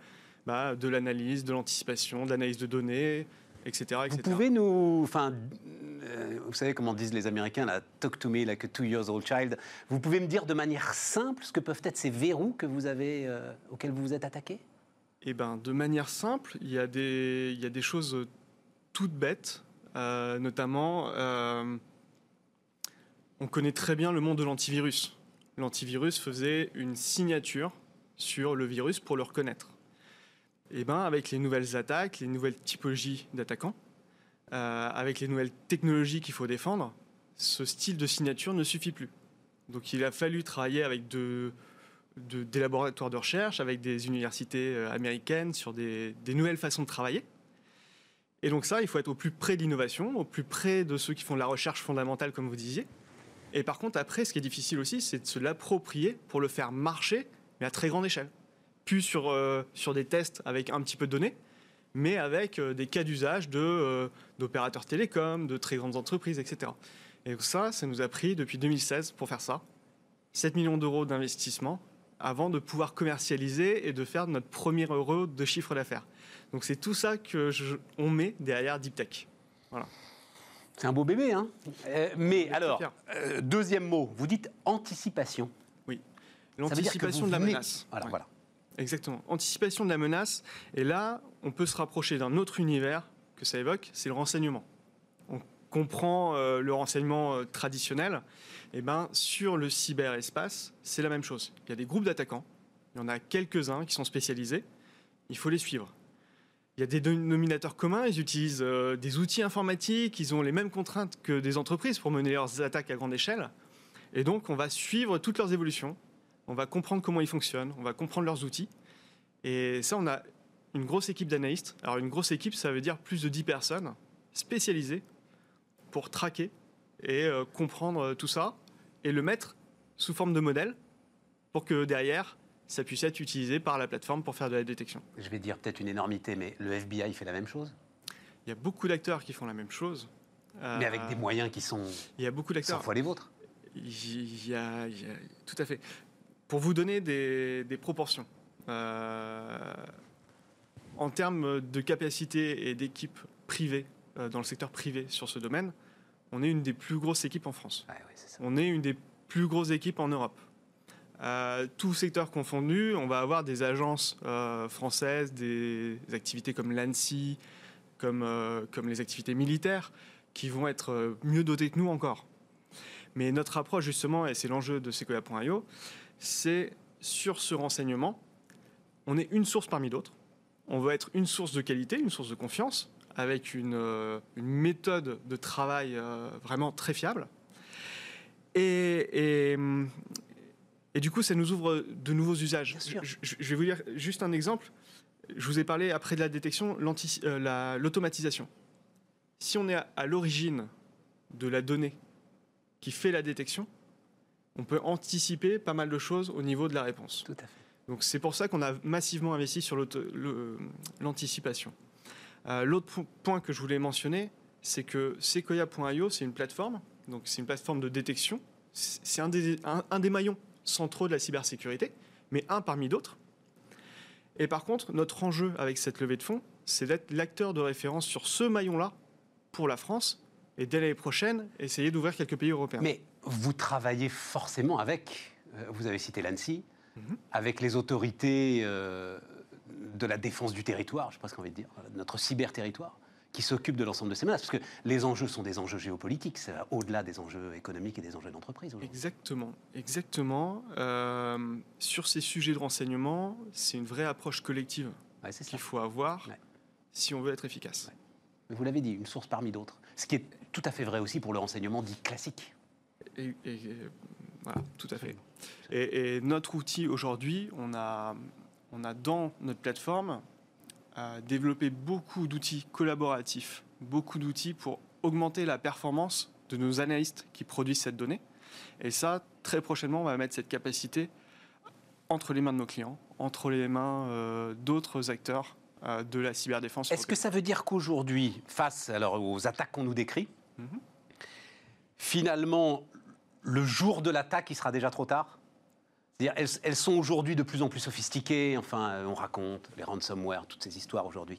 bah, de l'analyse, de l'anticipation, de l'analyse de données, etc. Vous pouvez nous. Enfin, euh, vous savez comment disent les Américains, là, talk to me like a two years old child. Vous pouvez me dire de manière simple ce que peuvent être ces verrous que vous avez, euh, auxquels vous vous êtes attaqué? Eh ben, de manière simple, il y a des, il y a des choses toutes bêtes, euh, notamment, on connaît très bien le monde de l'antivirus. L'antivirus faisait une signature sur le virus pour le reconnaître. Et ben, avec les nouvelles attaques, les nouvelles typologies d'attaquants, euh, avec les nouvelles technologies qu'il faut défendre, ce style de signature ne suffit plus. Donc il a fallu travailler avec de, de- des laboratoires de recherche, avec des universités euh, américaines sur des, des nouvelles façons de travailler. Et donc ça, il faut être au plus près de l'innovation, au plus près de ceux qui font de la recherche fondamentale, comme vous disiez. Et par contre, après, ce qui est difficile aussi, c'est de se l'approprier pour le faire marcher, mais à très grande échelle. Plus sur, euh, sur des tests avec un petit peu de données, mais avec euh, des cas d'usage de, euh, d'opérateurs télécoms, de très grandes entreprises, etc. Et donc ça, ça nous a pris depuis 2016 pour faire ça. 7 millions d'euros d'investissement avant de pouvoir commercialiser et de faire notre premier euro de chiffre d'affaires. Donc c'est tout ça que je- on met derrière Deep Tech. C'est un beau bébé, hein Euh, Mais alors, euh, deuxième mot, vous dites anticipation. Que L'anticipation de la venez- menace. Voilà, Ouais. voilà. Exactement. Anticipation de la menace. Et là, on peut se rapprocher d'un autre univers que ça évoque, c'est le renseignement. On comprend euh, le renseignement euh, traditionnel. Et ben, sur le cyberespace, c'est la même chose. Il y a des groupes d'attaquants. Il y en a quelques-uns qui sont spécialisés. Il faut les suivre. Il y a des dénominateurs communs. Ils utilisent euh, des outils informatiques. Ils ont les mêmes contraintes que des entreprises pour mener leurs attaques à grande échelle. Et donc, on va suivre toutes leurs évolutions. On va comprendre comment ils fonctionnent, on va comprendre leurs outils. Et ça, on a une grosse équipe d'analystes. Alors, une grosse équipe, ça veut dire plus de 10 personnes spécialisées pour traquer et euh, comprendre euh, tout ça et le mettre sous forme de modèle pour que derrière, ça puisse être utilisé par la plateforme pour faire de la détection. Je vais dire peut-être une énormité, mais le FBI fait la même chose, Il y a beaucoup d'acteurs qui font la même chose. mais avec Euh, des moyens qui sont Il y a beaucoup 100 d'acteurs. fois les vôtres? Il y a, il y a- tout à fait. Pour vous donner des, des proportions, euh, en termes de capacité et d'équipes privées euh, dans le secteur privé sur ce domaine, on est une des plus grosses équipes en France. Ouais, ouais. On est une des plus grosses équipes en Europe. Euh, tout secteur confondu, on va avoir des agences euh, françaises, des activités comme l'ANSI, comme, comme les activités militaires, qui vont être mieux dotées que nous encore. Mais notre approche, justement, et c'est l'enjeu de Sequoia.io, c'est sur ce renseignement, on est une source parmi d'autres. On veut être une source de qualité, une source de confiance, avec une, euh, une méthode de travail euh, vraiment très fiable. Et, et, et du coup, ça nous ouvre de nouveaux usages. Je, je- je vais vous lire juste un exemple. Je vous ai parlé après de la détection, euh, la- l'automatisation. Si on est à, à l'origine de la donnée qui fait la détection, on peut anticiper pas mal de choses au niveau de la réponse. Tout à fait. Donc c'est pour ça qu'on a massivement investi sur l'anticipation. Euh, L'autre po- point que je voulais mentionner, c'est que Sequoia.io, c'est une plateforme, donc c'est une plateforme de détection. C'est c'est un des, un- un des maillons centraux de la cybersécurité, mais un parmi d'autres. Et par contre, notre enjeu avec cette levée de fonds, c'est d'être l'acteur de référence sur ce maillon-là pour la France, et dès l'année prochaine, essayer d'ouvrir quelques pays européens. Mais vous travaillez forcément avec, euh, vous avez cité l'ANSI, Mhm. avec les autorités euh, de la défense du territoire, je sais pas ce qu'on de dire, notre cyber-territoire, qui s'occupent de l'ensemble de ces menaces. Parce que les enjeux sont des enjeux géopolitiques, va au-delà des enjeux économiques et des enjeux d'entreprise. Exactement, exactement. Euh, sur ces sujets de renseignement, c'est une vraie approche collective Ouais, c'est qu'il faut avoir Ouais. si on veut être efficace. Ouais. Vous l'avez dit, une source parmi d'autres. Ce qui est tout à fait vrai aussi pour le renseignement dit classique. Et, et- et- voilà, tout à fait. Et, et notre outil aujourd'hui, on a, on a dans notre plateforme euh, développé beaucoup d'outils collaboratifs, beaucoup d'outils pour augmenter la performance de nos analystes qui produisent cette donnée. Et ça, très prochainement, on va mettre cette capacité entre les mains de nos clients, entre les mains euh, d'autres acteurs euh, de la cyberdéfense. Est-ce que ça veut dire qu'aujourd'hui, face alors, aux attaques qu'on nous décrit, Mhm. finalement, le jour de l'attaque, il sera déjà trop tard? Elles, elles sont aujourd'hui de plus en plus sophistiquées. Enfin, on raconte les ransomware, toutes ces histoires aujourd'hui.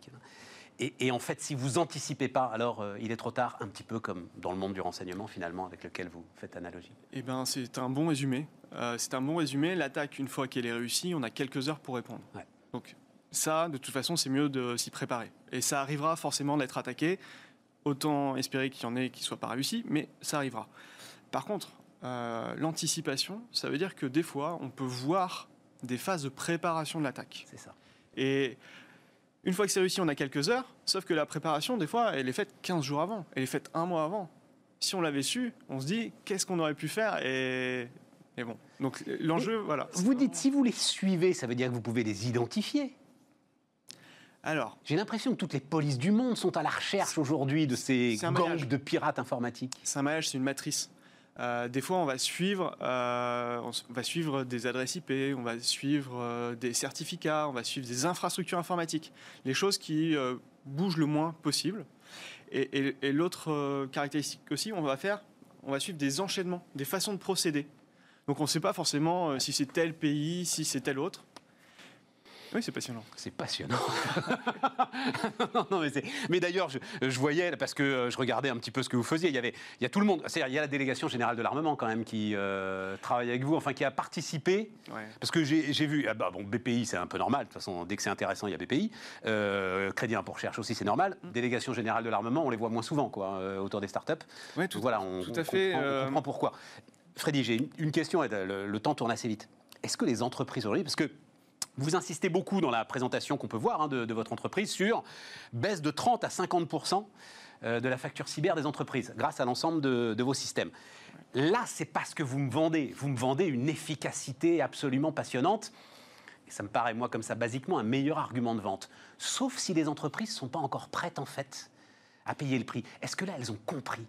Et, et en fait, si vous anticipez pas, alors euh, il est trop tard, un petit peu comme dans le monde du renseignement finalement, avec lequel vous faites analogie. Eh ben, c'est un bon résumé. Euh, c'est un bon résumé. L'attaque, une fois qu'elle est réussie, on a quelques heures pour répondre. Ouais. Donc ça, de toute façon, c'est mieux de s'y préparer. Et ça arrivera forcément d'être attaqué. Autant espérer qu'il y en ait qui ne soient pas réussis, mais ça arrivera. Par contre, euh, l'anticipation, ça veut dire que des fois, on peut voir des phases de préparation de l'attaque. C'est ça. Et Une fois que c'est réussi, on a quelques heures, sauf que la préparation, des fois, elle est faite 15 jours avant, elle est faite un mois avant. Si on l'avait su, on se dit qu'est-ce qu'on aurait pu faire et, et bon. Donc l'enjeu, voilà. Vous dites si vous les suivez, ça veut dire que vous pouvez les identifier. Alors, J'ai l'impression que toutes les polices du monde sont à la recherche aujourd'hui de ces gangs de pirates informatiques. c'est un maillage, c'est une matrice. Euh, des fois, on va suivre, euh, on va suivre des adresses IP, on va suivre euh, des certificats, on va suivre des infrastructures informatiques, les choses qui bougent le moins possible. Et, et- l'autre caractéristique aussi, on va faire, on va suivre des enchaînements, des façons de procéder. Donc, on ne sait pas forcément si c'est tel pays, si c'est tel autre. Oui, c'est passionnant. C'est passionnant. non, non, mais, mais d'ailleurs, je, je voyais, parce que euh, je regardais un petit peu ce que vous faisiez, il y avait, il y a tout le monde, c'est-à-dire il y a la délégation générale de l'armement quand même qui euh, travaille avec vous, enfin qui a participé, Ouais. parce que j'ai vu, ah bah, bon, BPI c'est un peu normal, de toute façon, dès que c'est intéressant, il y a BPI, euh, Crédit Impôt Recherche aussi c'est normal, Mm. délégation générale de l'armement, on les voit moins souvent quoi, euh, autour des startups. Ouais, tout, voilà, on, tout à fait, comprend, on comprend pourquoi. Freddy, j'ai une, une question, le, le temps tourne assez vite. Est-ce que les entreprises aujourd'hui, parce que vous insistez beaucoup dans la présentation qu'on peut voir hein, de, de votre entreprise sur baisse de 30 à 50% euh, de la facture cyber des entreprises grâce à l'ensemble de, de vos systèmes. Là, c'est pas ce que vous me vendez. Vous me vendez une efficacité absolument passionnante. Et ça me paraît, moi, comme ça, basiquement, un meilleur argument de vente. Sauf si les entreprises ne sont pas encore prêtes, en fait, à payer le prix. Est-ce que là, elles ont compris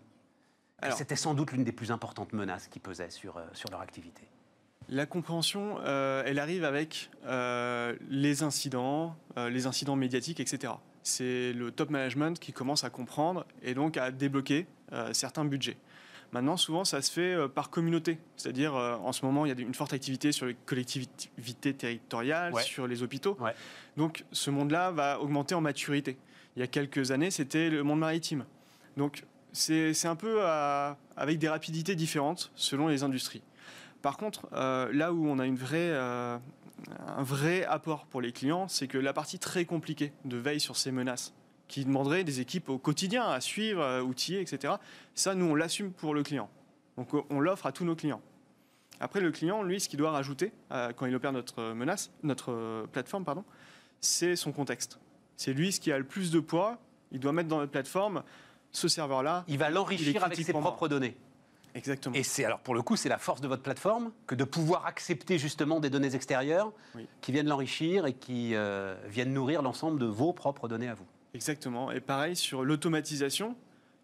que c'était sans doute l'une des plus importantes menaces qui pesaient sur, euh, sur leur activité? La compréhension, euh, elle arrive avec euh, les incidents, euh, les incidents médiatiques, etc. C'est le top management qui commence à comprendre et donc à débloquer certains budgets. Maintenant, souvent, ça se fait par communauté. C'est-à-dire, en ce moment, il y a une forte activité sur les collectivités territoriales, Ouais. sur les hôpitaux. Ouais. Donc, ce monde-là va augmenter en maturité. Il y a quelques années, c'était le monde maritime. Donc, c'est c'est un peu à- avec des rapidités différentes selon les industries. Par contre, euh, là où on a une vraie, euh, un vrai apport pour les clients, c'est que la partie très compliquée de veille sur ces menaces, qui demanderait des équipes au quotidien à suivre, à outiller, etc., ça, nous, on l'assume pour le client. Donc, on l'offre à tous nos clients. Après, le client, lui, ce qu'il doit rajouter euh, quand il opère notre menace, notre euh, plateforme, pardon, c'est son contexte. C'est lui ce qui a le plus de poids. Il doit mettre dans notre plateforme ce serveur-là. Il va l'enrichir avec ses moi. propres données. Exactement. Et c'est alors pour le coup, c'est la force de votre plateforme que de pouvoir accepter justement des données extérieures Oui. qui viennent l'enrichir et qui euh, viennent nourrir l'ensemble de vos propres données à vous. Exactement. Et pareil sur l'automatisation,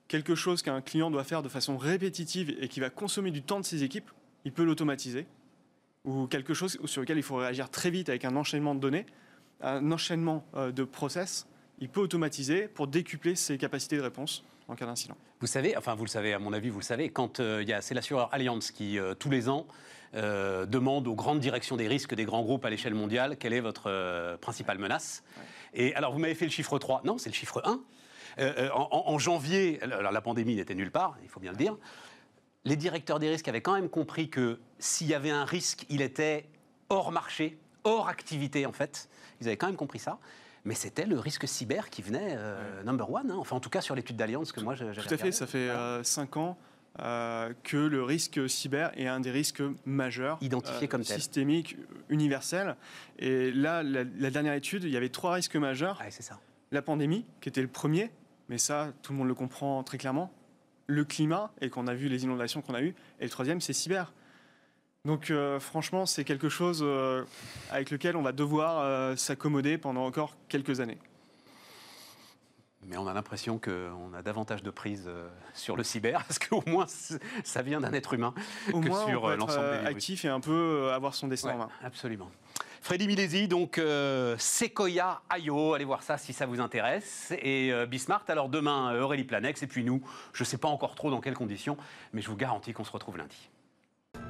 quelque chose qu'un client doit faire de façon répétitive et qui va consommer du temps de ses équipes, il peut l'automatiser. Ou quelque chose sur lequel il faut réagir très vite avec un enchaînement de données, un enchaînement euh, de process, il peut automatiser pour décupler ses capacités de réponse en cas d'incident. Vous savez, enfin vous le savez, à mon avis, vous le savez, quand euh, il y a, c'est l'assureur Allianz qui, euh, tous les ans, euh, demande aux grandes directions des risques des grands groupes à l'échelle mondiale quelle est votre principale menace. Et alors vous m'avez fait le chiffre 3, non, c'est le chiffre 1. Euh, euh, en, en- en janvier, alors la pandémie n'était nulle part, il faut bien le dire, les directeurs des risques avaient quand même compris que s'il y avait un risque, il était hors marché, hors activité en fait. Ils avaient quand même compris ça. Mais c'était le risque cyber qui venait euh, number one, hein. enfin en tout cas sur l'étude d'Allianz que moi j'avais Tout à fait, ça fait 5 ans euh, que le risque cyber est un des risques majeurs, Identifié comme tel. systémique, universel. Et là, la, la dernière étude, il y avait trois risques majeurs. Ouais, c'est ça. La pandémie, qui était le premier, mais ça, tout le monde le comprend très clairement. Le climat, et qu'on a vu les inondations qu'on a eues. Et le troisième, c'est cyber. Donc euh, franchement, c'est quelque chose euh, avec lequel on va devoir euh, s'accommoder pendant encore quelques années. Mais on a l'impression qu'on a davantage de prise sur le cyber, parce qu'au moins ça vient d'un être humain Au que moins, sur l'ensemble des virus. actif et un peu avoir son destin Ouais, en main. absolument. Freddy Milesi, donc euh, Sequoia IO, allez voir ça si ça vous intéresse. Et euh, Bismart, alors demain Aurélie Planex, et puis nous, je ne sais pas encore trop dans quelles conditions, mais je vous garantis qu'on se retrouve lundi.